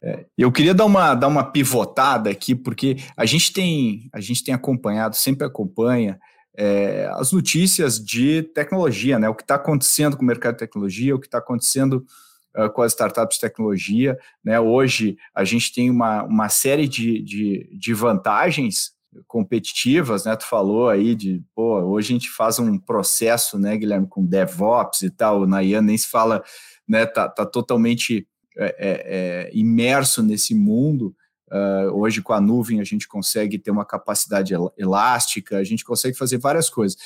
É, eu queria dar uma, dar uma pivotada aqui, porque a gente tem, a gente tem acompanhado, sempre acompanha, é, as notícias de tecnologia, né? O que está acontecendo com o mercado de tecnologia, o que está acontecendo uh, com as startups de tecnologia. Né? Hoje a gente tem uma, uma série de, de, de vantagens competitivas, né? Tu falou aí de, pô, hoje a gente faz um processo, né, Guilherme, com DevOps e tal, o Nayan nem se fala, né, tá, tá totalmente é, é, é imerso nesse mundo, Uh, hoje, com a nuvem, a gente consegue ter uma capacidade elástica, a gente consegue fazer várias coisas.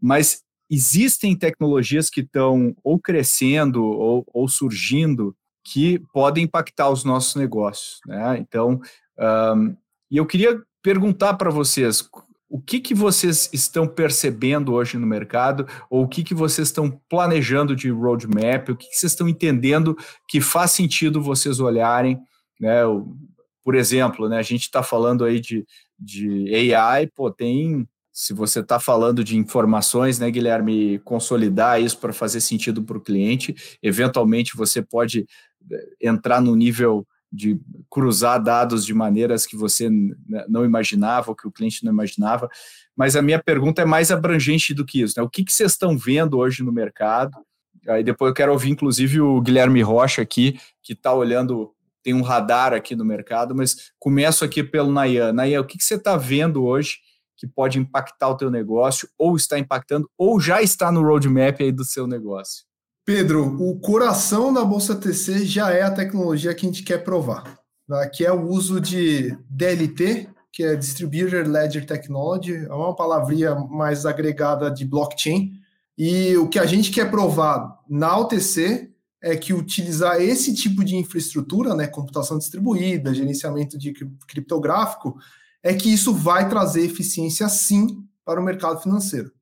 Mas existem tecnologias que estão ou crescendo ou, ou, surgindo que podem impactar os nossos negócios. Né? Então, um, e eu queria perguntar para vocês o que, que vocês estão percebendo hoje no mercado, ou o que, que vocês estão planejando de roadmap, o que, que vocês estão entendendo que faz sentido vocês olharem, né? por exemplo, né, a gente está falando aí de, de AI, pô, tem, se você está falando de informações, né, Guilherme, consolidar isso para fazer sentido para o cliente, eventualmente você pode eh, entrar no nível de cruzar dados de maneiras que você não imaginava, ou que o cliente não imaginava, mas a minha pergunta é mais abrangente do que isso, né? O que, que vocês estão vendo hoje no mercado? Aí depois eu quero ouvir, inclusive, o Guilherme Rocha aqui, que está olhando tem um radar aqui no mercado, mas começo aqui pelo Nayan. Nayan, o que, que você está vendo hoje que pode impactar o teu negócio, ou está impactando, ou já está no roadmap aí do seu negócio? Pedro, o coração da Bolsa TC já é a tecnologia que a gente quer provar, tá? que é o uso de DLT, que é Distributed Ledger Technology, é uma palavrinha mais agregada de blockchain, e o que a gente quer provar na OTC é que utilizar esse tipo de infraestrutura, né, computação distribuída, gerenciamento de criptográfico, é que isso vai trazer eficiência sim para o mercado financeiro. O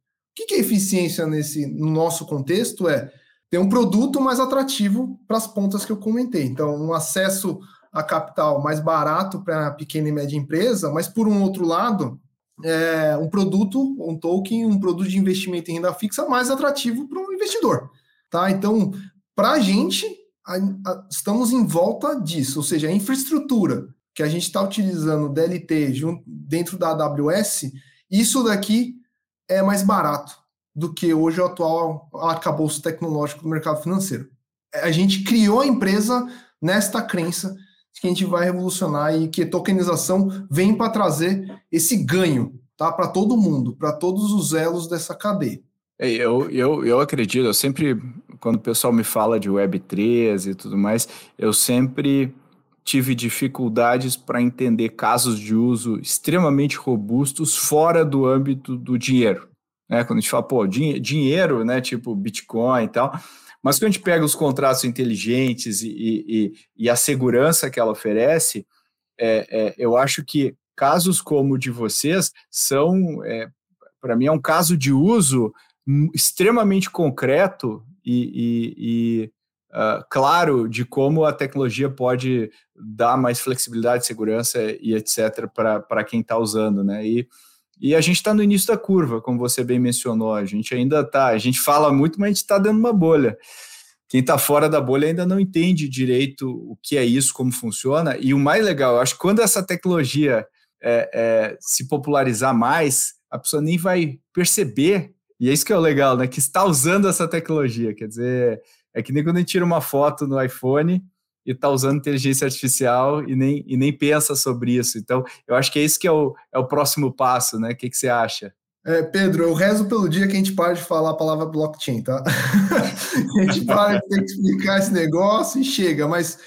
que é eficiência nesse, no nosso contexto? É ter um produto mais atrativo para as pontas que eu comentei. Então, um acesso a capital mais barato para a pequena e média empresa, mas por um outro lado, é, um produto, um token, um produto de investimento em renda fixa mais atrativo para o investidor. Tá? Então, para a gente, estamos em volta disso, ou seja, a infraestrutura que a gente está utilizando DLT junto, dentro da AWS, isso daqui é mais barato do que hoje o atual arcabouço tecnológico do mercado financeiro. A gente criou a empresa nesta crença que a gente vai revolucionar e que a tokenização vem para trazer esse ganho tá, para todo mundo, para todos os elos dessa cadeia. É, eu, eu, eu acredito, eu sempre, quando o pessoal me fala de Web3 e tudo mais, eu sempre tive dificuldades para entender casos de uso extremamente robustos fora do âmbito do dinheiro. Né? Quando a gente fala, pô, din dinheiro, né, tipo Bitcoin e tal, mas quando a gente pega os contratos inteligentes e, e, e a segurança que ela oferece, é, é, eu acho que casos como o de vocês são, é, para mim, é um caso de uso extremamente concreto e, uh, claro de como a tecnologia pode dar mais flexibilidade, segurança e etc. para quem está usando, né? E, e a gente está no início da curva, como você bem mencionou. A gente ainda está, a gente fala muito, mas a gente está de uma bolha. Quem está fora da bolha ainda não entende direito o que é isso, como funciona. E o mais legal, eu acho que quando essa tecnologia é, é, se popularizar mais, a pessoa nem vai perceber e é isso que é o legal, né? Que está usando essa tecnologia. Quer dizer, é que nem quando a gente tira uma foto no iPhone e está usando inteligência artificial e nem, e nem pensa sobre isso. Então, eu acho que é isso que é o, é o próximo passo, né? O que, que você acha? É, Pedro, eu rezo pelo dia que a gente para de falar a palavra blockchain, tá? (laughs) a gente para de ter que explicar esse negócio e chega, mas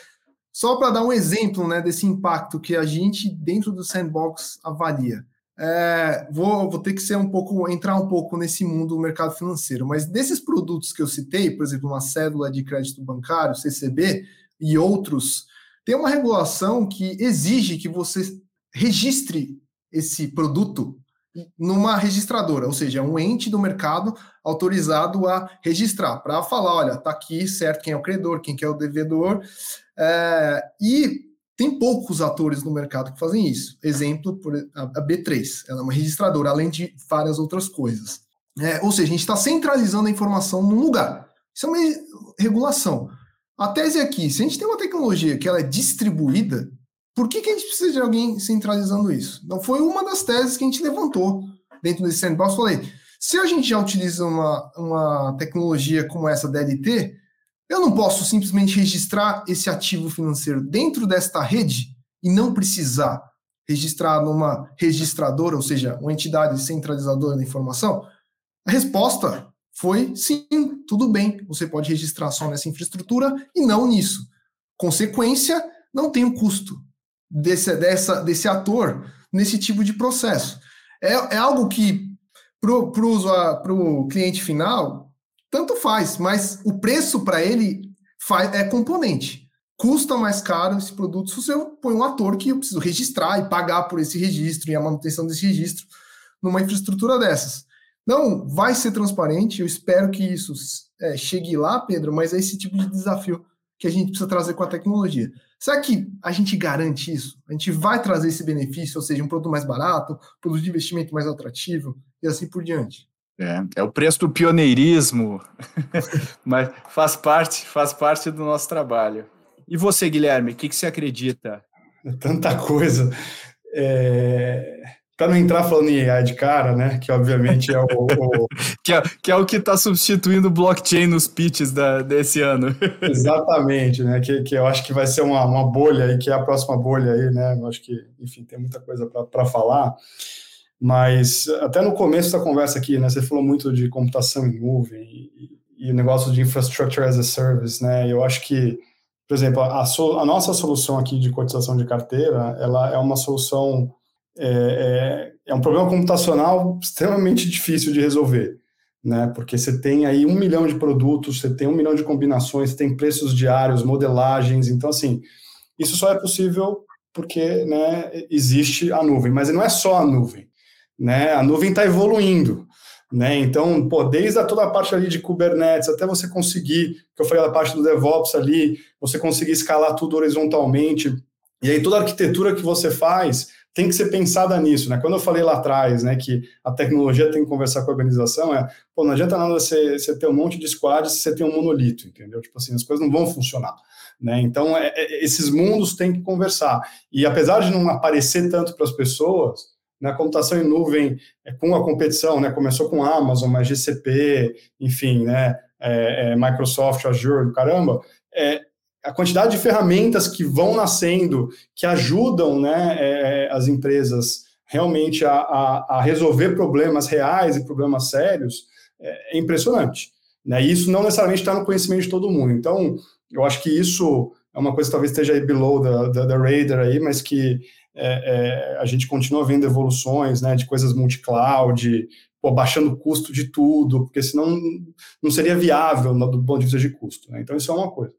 só para dar um exemplo né, desse impacto que a gente, dentro do sandbox, avalia. É, vou, vou ter que ser um pouco, entrar um pouco nesse mundo do mercado financeiro, mas desses produtos que eu citei, por exemplo, uma cédula de crédito bancário, CCB, e outros, tem uma regulação que exige que você registre esse produto numa registradora, ou seja, um ente do mercado autorizado a registrar, para falar, olha, tá aqui certo quem é o credor, quem é o devedor, é, e tem poucos atores no mercado que fazem isso. Exemplo, por, a, a B3, ela é uma registradora, além de várias outras coisas. É, ou seja, a gente está centralizando a informação num lugar. Isso é uma regulação. A tese aqui, se a gente tem uma tecnologia que ela é distribuída, por que, que a gente precisa de alguém centralizando isso? Não foi uma das teses que a gente levantou dentro desse sandbox. Falei, se a gente já utiliza uma, uma tecnologia como essa DLT, eu não posso simplesmente registrar esse ativo financeiro dentro desta rede e não precisar registrar numa registradora, ou seja, uma entidade centralizadora da informação? A resposta foi sim, tudo bem, você pode registrar só nessa infraestrutura e não nisso. Consequência, não tem um custo desse, dessa, desse ator nesse tipo de processo. É, é algo que, para o cliente final, tanto faz, mas o preço para ele faz, é componente. Custa mais caro esse produto se você põe um ator que eu preciso registrar e pagar por esse registro e a manutenção desse registro numa infraestrutura dessas. Não, vai ser transparente, eu espero que isso é, chegue lá, Pedro, mas é esse tipo de desafio que a gente precisa trazer com a tecnologia. Será que a gente garante isso? A gente vai trazer esse benefício, ou seja, um produto mais barato, produto de investimento mais atrativo e assim por diante? É, é o preço do pioneirismo, (laughs) mas faz parte, faz parte do nosso trabalho. E você, Guilherme, o que, que você acredita? É tanta coisa. É... Para não entrar falando em AI de cara, né? Que obviamente é o. o... (laughs) que, é, que é o que está substituindo o blockchain nos pitches da, desse ano. (laughs) Exatamente, né? Que, que eu acho que vai ser uma, uma bolha aí, que é a próxima bolha aí, né? Eu acho que, enfim, tem muita coisa para falar. Mas até no começo da conversa aqui, né, você falou muito de computação em nuvem e, e, negócio de infrastructure as a service, né? Eu acho que, por exemplo, a, a nossa solução aqui de cotização de carteira, ela é uma solução é, é, é um problema computacional extremamente difícil de resolver, né? Porque você tem aí um milhão de produtos, você tem um milhão de combinações, você tem preços diários, modelagens, então assim, isso só é possível porque né, existe a nuvem, mas não é só a nuvem né? A nuvem está evoluindo, né? Então, pô, desde toda a parte ali de Kubernetes até você conseguir, que eu falei da parte do DevOps ali, você conseguir escalar tudo horizontalmente, e aí toda a arquitetura que você faz tem que ser pensada nisso, né? Quando eu falei lá atrás, né, que a tecnologia tem que conversar com a organização, é, pô, não adianta nada você, você ter um monte de squads se você tem um monolito, entendeu? Tipo assim, as coisas não vão funcionar, né? Então, é, é, esses mundos têm que conversar. E apesar de não aparecer tanto para as pessoas, na computação em nuvem, é, com a competição, né, começou com Amazon, mas GCP, enfim, né, é, é, Microsoft, Azure, caramba, é, a quantidade de ferramentas que vão nascendo, que ajudam né, é, é, as empresas realmente a, a, a, resolver problemas reais e problemas sérios, é, impressionante. Né? E isso não necessariamente está no conhecimento de todo mundo. Então, eu acho que isso é uma coisa que talvez esteja aí below da radar aí, mas que é, é, a gente continua vendo evoluções né, de coisas multi-cloud, baixando o custo de tudo, porque senão não seria viável do ponto de vista de custo. Né? Então, isso é uma coisa.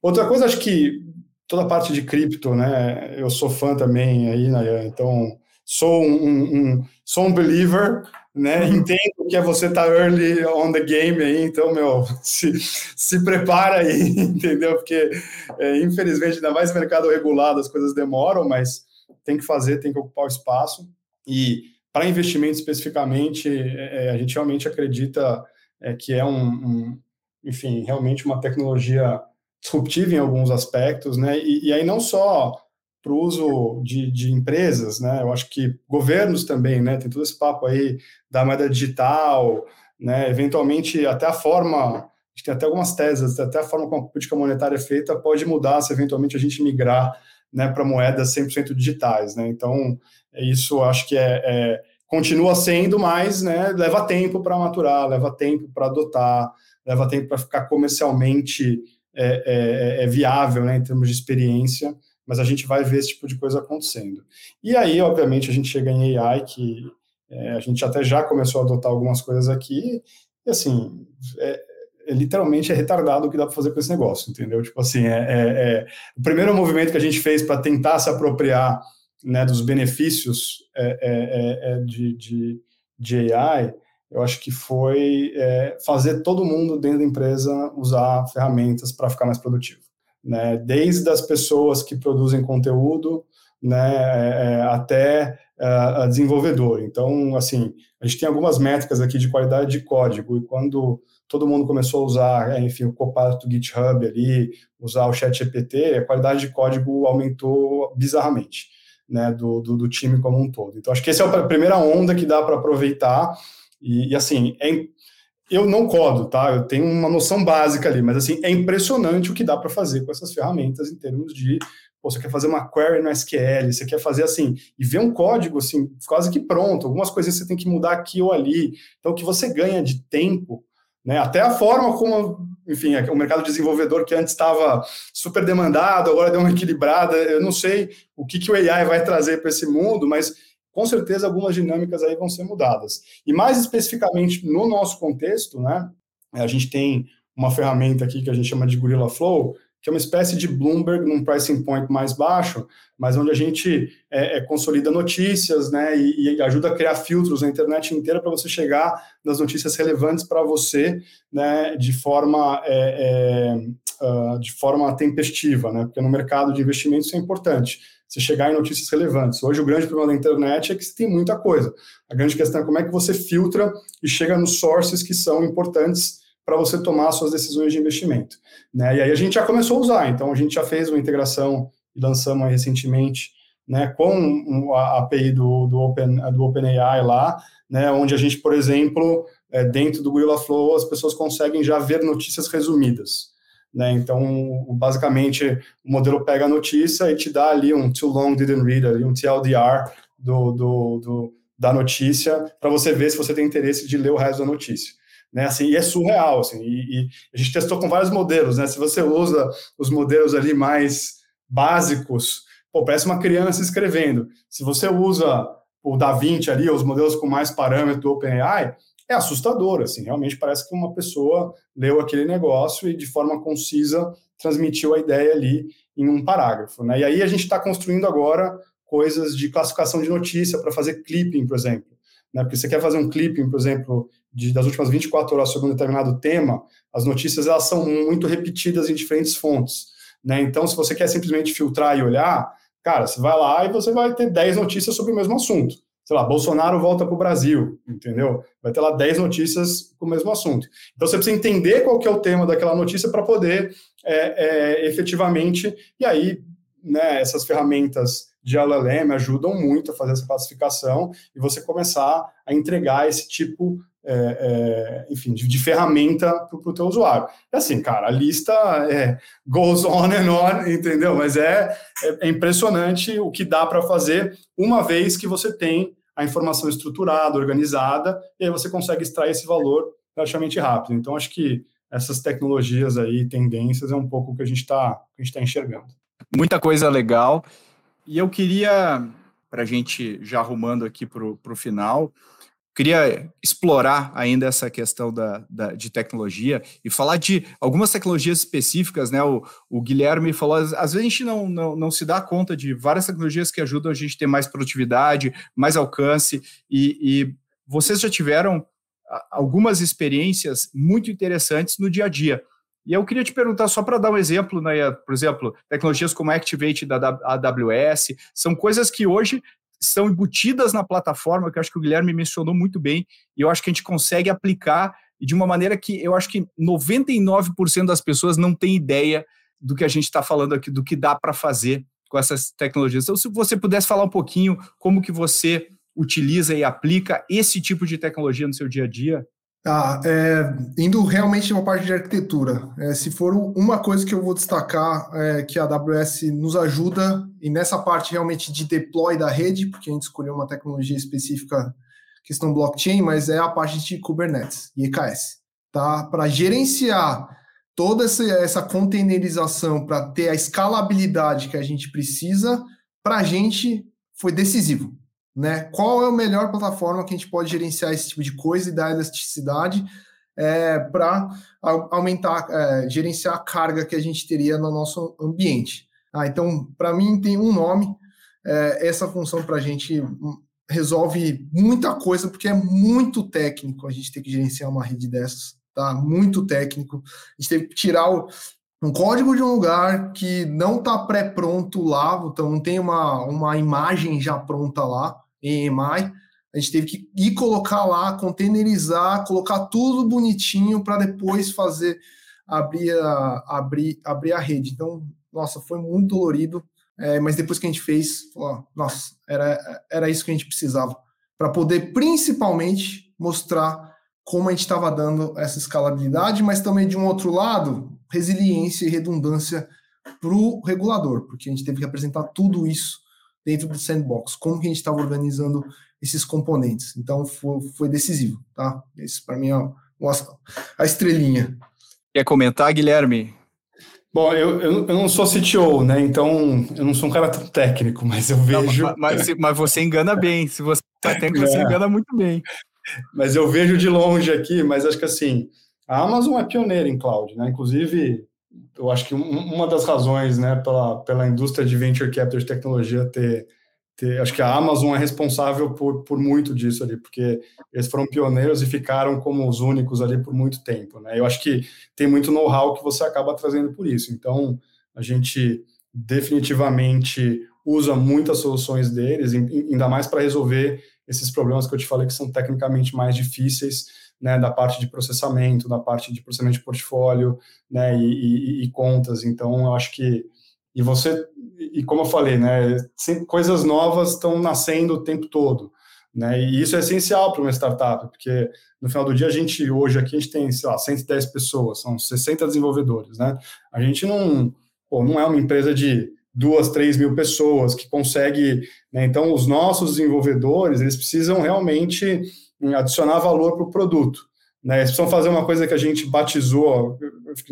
Outra coisa, acho que toda a parte de cripto, né? Eu sou fã também aí, né? Então sou um, um, sou um believer, né? Uhum. Entendo que é você tá early on the game aí, então meu (laughs) se, se prepara aí, (laughs) entendeu? Porque é, infelizmente ainda mais mercado regulado as coisas demoram, mas tem que fazer, tem que ocupar o espaço e para investimento especificamente é, é, a gente realmente acredita é, que é um, um enfim realmente uma tecnologia disruptiva em alguns aspectos, né? E, e aí não só para o uso de, de, empresas, né? Eu acho que governos também, né? Tem todo esse papo aí da moeda digital, né? Eventualmente até a forma, tem até algumas teses, até a forma como a política monetária é feita pode mudar se eventualmente a gente migrar, né, para moedas 100% digitais, né? Então isso acho que é, é continua sendo, mas né, leva tempo para maturar, leva tempo para adotar, leva tempo para ficar comercialmente é, é, é, viável né, em termos de experiência, mas a gente vai ver esse tipo de coisa acontecendo. E aí, obviamente, a gente chega em AI, que é, a gente até já começou a adotar algumas coisas aqui, e assim, é, é, literalmente é retardado o que dá para fazer com esse negócio, entendeu? Tipo assim, é, é, é o primeiro movimento que a gente fez para tentar se apropriar né, dos benefícios é, de, de, de AI eu acho que foi é, fazer todo mundo dentro da empresa usar ferramentas para ficar mais produtivo. Né? Desde as pessoas que produzem conteúdo né, é, é até é, desenvolvedor. Então, assim, a gente tem algumas métricas aqui de qualidade de código, e quando todo mundo começou a usar, é, enfim, o Copilot do GitHub ali, usar o ChatGPT, a qualidade de código aumentou bizarramente, né, do, do, do time como um todo. Então, acho que essa é a primeira onda que dá para aproveitar e, e assim, é, eu não codo, tá? Eu tenho uma noção básica ali, mas assim, é impressionante o que dá para fazer com essas ferramentas em termos de pô, você quer fazer uma query no SQL, você quer fazer assim, e ver um código assim, quase que pronto, algumas coisas você tem que mudar aqui ou ali. Então, o que você ganha de tempo, né? Até a forma como, enfim, é o mercado desenvolvedor que antes estava super demandado, agora deu uma equilibrada. Eu não sei o que, que o AI vai trazer para esse mundo, mas com certeza algumas dinâmicas aí vão ser mudadas. E mais especificamente no nosso contexto, né, a gente tem uma ferramenta aqui que a gente chama de Gorilla Flow, que é uma espécie de Bloomberg num pricing point mais baixo, mas onde a gente é, é, consolida notícias, né, e, e, ajuda a criar filtros na internet inteira para você chegar nas notícias relevantes para você, né, de forma é, uh, de forma tempestiva, né, porque no mercado de investimentos isso é importante você chegar em notícias relevantes. Hoje, o grande problema da internet é que você tem muita coisa. A grande questão é como é que você filtra e chega nos sources que são importantes para você tomar suas decisões de investimento. Né? E aí a gente já começou a usar, então a gente já fez uma integração e lançamos recentemente né, com a API do, do, Open, do OpenAI lá, né, onde a gente, por exemplo, é, dentro do Gorilla Flow, as pessoas conseguem já ver notícias resumidas. Né? Então, basicamente, o modelo pega a notícia e te dá ali um too long didn't read, ali, um TLDR do, do, do da notícia, para você ver se você tem interesse de ler o resto da notícia. Né, assim, e é surreal, assim, e, e, a gente testou com vários modelos, né, se você usa os modelos ali mais básicos, pô, parece uma criança escrevendo, se você usa o DaVinci ali, os modelos com mais parâmetro OpenAI, é assustador, assim, realmente parece que uma pessoa leu aquele negócio e de forma concisa transmitiu a ideia ali em um parágrafo, né? E aí a gente está construindo agora coisas de classificação de notícia para fazer clipping, por exemplo, né? Porque você quer fazer um clipping, por exemplo, de, das últimas 24 horas sobre um determinado tema, as notícias elas são muito repetidas em diferentes fontes, né? Então, se você quer simplesmente filtrar e olhar, cara, você vai lá e você vai ter 10 notícias sobre o mesmo assunto. Sei lá, Bolsonaro volta para o Brasil, entendeu? Vai ter lá 10 notícias com o mesmo assunto. Então você precisa entender qual que é o tema daquela notícia para poder é, é, efetivamente, e aí, né, essas ferramentas de LLM ajudam muito a fazer essa classificação e você começar a entregar esse tipo é, é, enfim, de, de ferramenta para o teu usuário. É assim, cara, a lista é, goes on and on, entendeu? Mas é, é, é impressionante o que dá para fazer uma vez que você tem a informação estruturada, organizada, e aí você consegue extrair esse valor relativamente rápido. Então, acho que essas tecnologias aí, tendências, é um pouco o que a gente está tá enxergando. Muita coisa legal. E eu queria, para a gente já arrumando aqui para o final, queria explorar ainda essa questão da, da, de tecnologia e falar de algumas tecnologias específicas, né? O, o Guilherme falou, às vezes a gente não, não, não, se dá conta de várias tecnologias que ajudam a gente a ter mais produtividade, mais alcance, e, e vocês já tiveram algumas experiências muito interessantes no dia a dia. E eu queria te perguntar, só para dar um exemplo, né, por exemplo, tecnologias como Activate da AWS, são coisas que hoje são embutidas na plataforma, que eu acho que o Guilherme mencionou muito bem, e eu acho que a gente consegue aplicar de uma maneira que eu acho que 99% das pessoas não tem ideia do que a gente está falando aqui, do que dá para fazer com essas tecnologias. Então, se você pudesse falar um pouquinho como que você utiliza e aplica esse tipo de tecnologia no seu dia a dia, Tá, é, indo realmente uma parte de arquitetura, é, se for uma coisa que eu vou destacar é que a AWS nos ajuda, e nessa parte realmente de deploy da rede, porque a gente escolheu uma tecnologia específica, questão blockchain, mas é a parte de Kubernetes e EKS, tá? Para gerenciar toda essa, essa containerização, para ter a escalabilidade que a gente precisa, para a gente foi decisivo né? Qual é a melhor plataforma que a gente pode gerenciar esse tipo de coisa e dar elasticidade é, para aumentar, é, gerenciar a carga que a gente teria no nosso ambiente. Ah, então, para mim, tem um nome. É, essa função para a gente resolve muita coisa, porque é muito técnico a gente ter que gerenciar uma rede dessas, tá? Muito técnico. A gente teve que tirar o, um código de um lugar que não está pré-pronto lá, então não tem uma, uma imagem já pronta lá EMI. A gente teve que ir colocar lá, containerizar, colocar tudo bonitinho para depois fazer abrir a, abrir, abrir a rede. Então, nossa, foi muito dolorido, é, mas depois que a gente fez, falou, nossa, era, era isso que a gente precisava para poder principalmente mostrar como a gente estava dando essa escalabilidade, mas também de um outro lado, resiliência e redundância para o regulador, porque a gente teve que apresentar tudo isso dentro do sandbox, como que a gente estava organizando esses componentes. Então foi, foi decisivo, tá? Esse para mim é a estrelinha. Quer comentar, Guilherme? Bom, eu, eu, eu, não sou CTO, né? Então eu não sou um cara tão técnico, mas eu vejo. Não, mas, mas, você engana bem. Se você está técnico, você é. engana muito bem. Mas eu vejo de longe aqui, mas acho que assim, a Amazon é pioneira em cloud, né? Inclusive, eu acho que uma das razões, né, pela, pela indústria de venture capital de tecnologia ter, ter, acho que a Amazon é responsável por, por muito disso ali, porque eles foram pioneiros e ficaram como os únicos ali por muito tempo, né? Eu acho que tem muito know-how que você acaba trazendo por isso. Então, a gente definitivamente usa muitas soluções deles, ainda mais para resolver esses problemas que eu te falei que são tecnicamente mais difíceis né, da parte de processamento, da parte de processamento de portfólio, né, e, e, e contas. Então, eu acho que e você e como eu falei, né, coisas novas estão nascendo o tempo todo, né? E isso é essencial para uma startup, porque no final do dia a gente hoje aqui a gente tem, sei lá, 110 pessoas, são 60 desenvolvedores, né? A gente não, pô, não é uma empresa de duas, três mil pessoas que consegue, né? Então os nossos desenvolvedores eles precisam realmente adicionar valor para o produto. Né? Eles precisam fazer uma coisa que a gente batizou,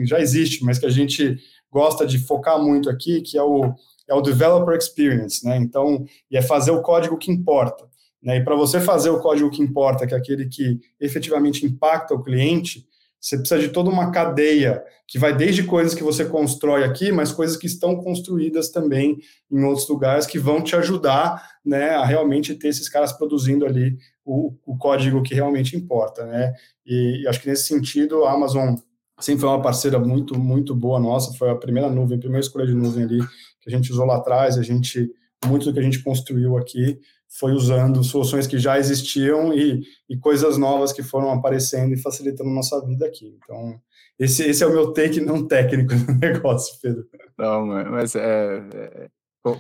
já existe, mas que a gente gosta de focar muito aqui, que é o, é o developer experience. Né? Então, e é fazer o código que importa. Né? E para você fazer o código que importa, que é aquele que efetivamente impacta o cliente, você precisa de toda uma cadeia que vai desde coisas que você constrói aqui, mas coisas que estão construídas também em outros lugares que vão te ajudar né, a realmente ter esses caras produzindo ali o, o código que realmente importa. Né? E, e, acho que nesse sentido a Amazon sempre foi uma parceira muito, muito boa nossa, foi a primeira nuvem, a primeira escolha de nuvem ali que a gente usou lá atrás, a gente muito do que a gente construiu aqui foi usando soluções que já existiam e, e coisas novas que foram aparecendo e facilitando a nossa vida aqui. Então, esse, esse é o meu take não técnico (laughs) do negócio, Pedro. Não, mas é, é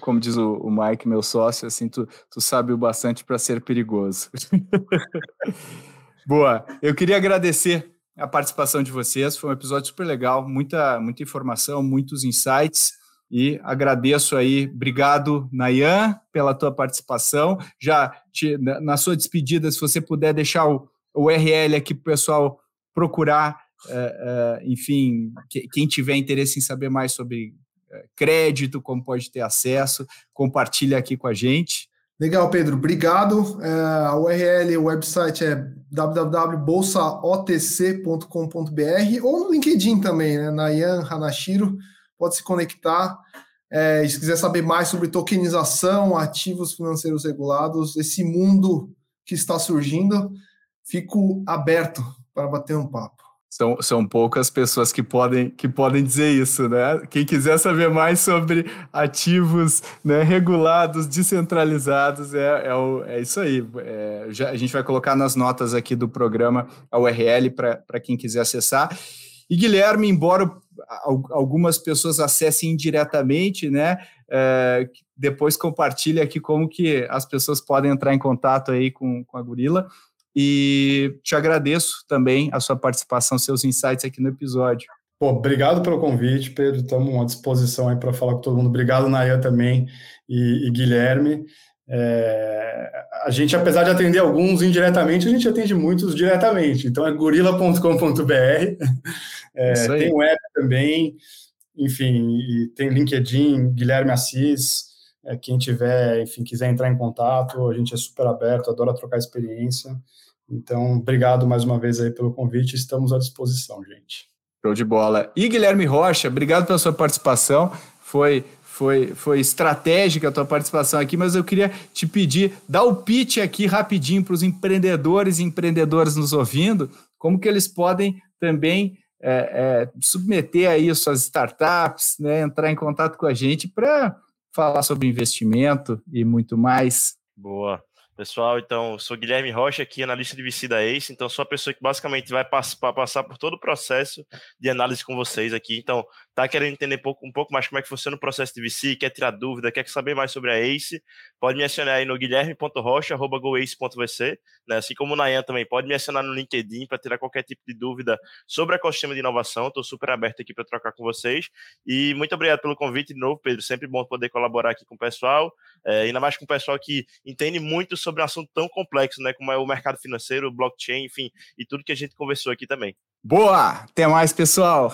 como diz o, o, Mike, meu sócio, assim, tu, tu sabe o bastante para ser perigoso. (laughs) Boa, eu queria agradecer a participação de vocês, foi um episódio super legal, muita, muita informação, muitos insights, e agradeço aí, obrigado, Nayan, pela tua participação, já te, na sua despedida, se você puder deixar o, o URL aqui para o pessoal procurar, uh, uh, enfim, que, quem tiver interesse em saber mais sobre crédito, como pode ter acesso, compartilha aqui com a gente. Legal, Pedro, obrigado. É, a URL, o website é www.bolsaotc.com.br ou no LinkedIn também, né? Nayan Hanashiro, pode se conectar. É, se quiser saber mais sobre tokenização, ativos financeiros regulados, esse mundo que está surgindo, fico aberto para bater um papo. São, são poucas pessoas que podem, que podem dizer isso, né? Quem quiser saber mais sobre ativos né, regulados, descentralizados, é, é, o, é isso aí. É, já, a gente vai colocar nas notas aqui do programa a URL para quem quiser acessar. E Guilherme, embora algumas pessoas acessem indiretamente, né? É, depois compartilhe aqui como que as pessoas podem entrar em contato aí com, com a Gorila. E te agradeço também a sua participação, seus insights aqui no episódio. Pô, obrigado pelo convite, Pedro. Estamos à disposição aí para falar com todo mundo. Obrigado, Nayan, também, e, e Guilherme. É, a gente, apesar de atender alguns indiretamente, a gente atende muitos diretamente. Então é gorila.com.br, (laughs) é, tem o app também, enfim, tem LinkedIn, Guilherme Assis. É, quem tiver, enfim, quiser entrar em contato, a gente é super aberto, adora trocar experiência. Então, obrigado mais uma vez aí pelo convite, estamos à disposição, gente. Show de bola. E Guilherme Rocha, obrigado pela sua participação. Foi foi, foi estratégica a tua participação aqui, mas eu queria te pedir, dá o pitch aqui rapidinho para os empreendedores e empreendedoras nos ouvindo, como que eles podem também é, é, submeter aí suas startups, né, entrar em contato com a gente para falar sobre investimento e muito mais. Boa. Pessoal, então, sou Guilherme Rocha, aqui analista de VC da ACE, então sou a pessoa que basicamente vai passar, passar por todo o processo de análise com vocês aqui. Então, tá querendo entender um pouco, mais como é que funciona o processo de VC, quer tirar dúvida, quer saber mais sobre a ACE, pode me acionar aí no guilherme.rocha.goace.vc, né? assim como o Nayan também, pode me acionar no LinkedIn para tirar qualquer tipo de dúvida sobre o ecossistema de inovação, estou super aberto aqui para trocar com vocês, e muito obrigado pelo convite de novo, Pedro, sempre bom poder colaborar aqui com o pessoal, é, ainda mais com o pessoal que entende muito sobre um assunto tão complexo, né, como é o mercado financeiro, blockchain, enfim, e tudo que a gente conversou aqui também. Boa! Até mais, pessoal!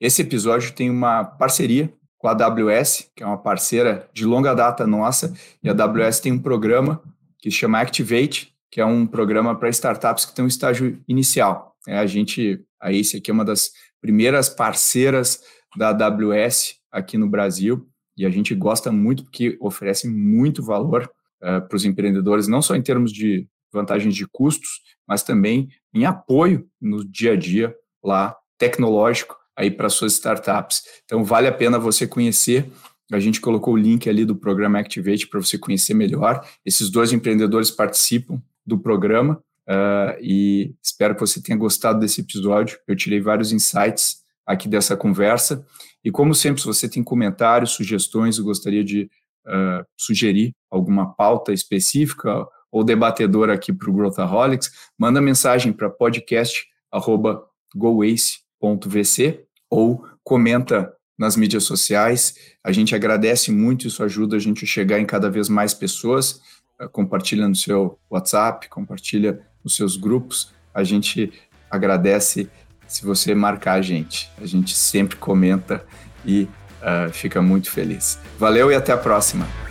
Esse episódio tem uma parceria com a AWS, que é uma parceira de longa data nossa, e a AWS tem um programa que se chama Activate, que é um programa para startups que tem um estágio inicial. É, a gente, a Ace aqui é uma das primeiras parceiras da AWS aqui no Brasil, e a gente gosta muito porque oferece muito valor uh, para os empreendedores, não só em termos de vantagens de custos, mas também em apoio no dia a dia lá tecnológico aí para suas startups. Então vale a pena você conhecer. A gente colocou o link ali do programa Activate para você conhecer melhor. Esses dois empreendedores participam do programa uh, e espero que você tenha gostado desse episódio. Eu tirei vários insights aqui dessa conversa. E como sempre, se você tem comentários, sugestões, eu gostaria de uh, sugerir alguma pauta específica ou debatedor aqui para o Growthaholics, manda mensagem para podcast.goace.vc ou comenta nas mídias sociais. A gente agradece muito, isso ajuda a gente a chegar em cada vez mais pessoas. Uh, compartilha no seu WhatsApp, compartilha nos seus grupos. A gente agradece se você marcar a gente. A gente sempre comenta e uh, fica muito feliz. Valeu e até a próxima.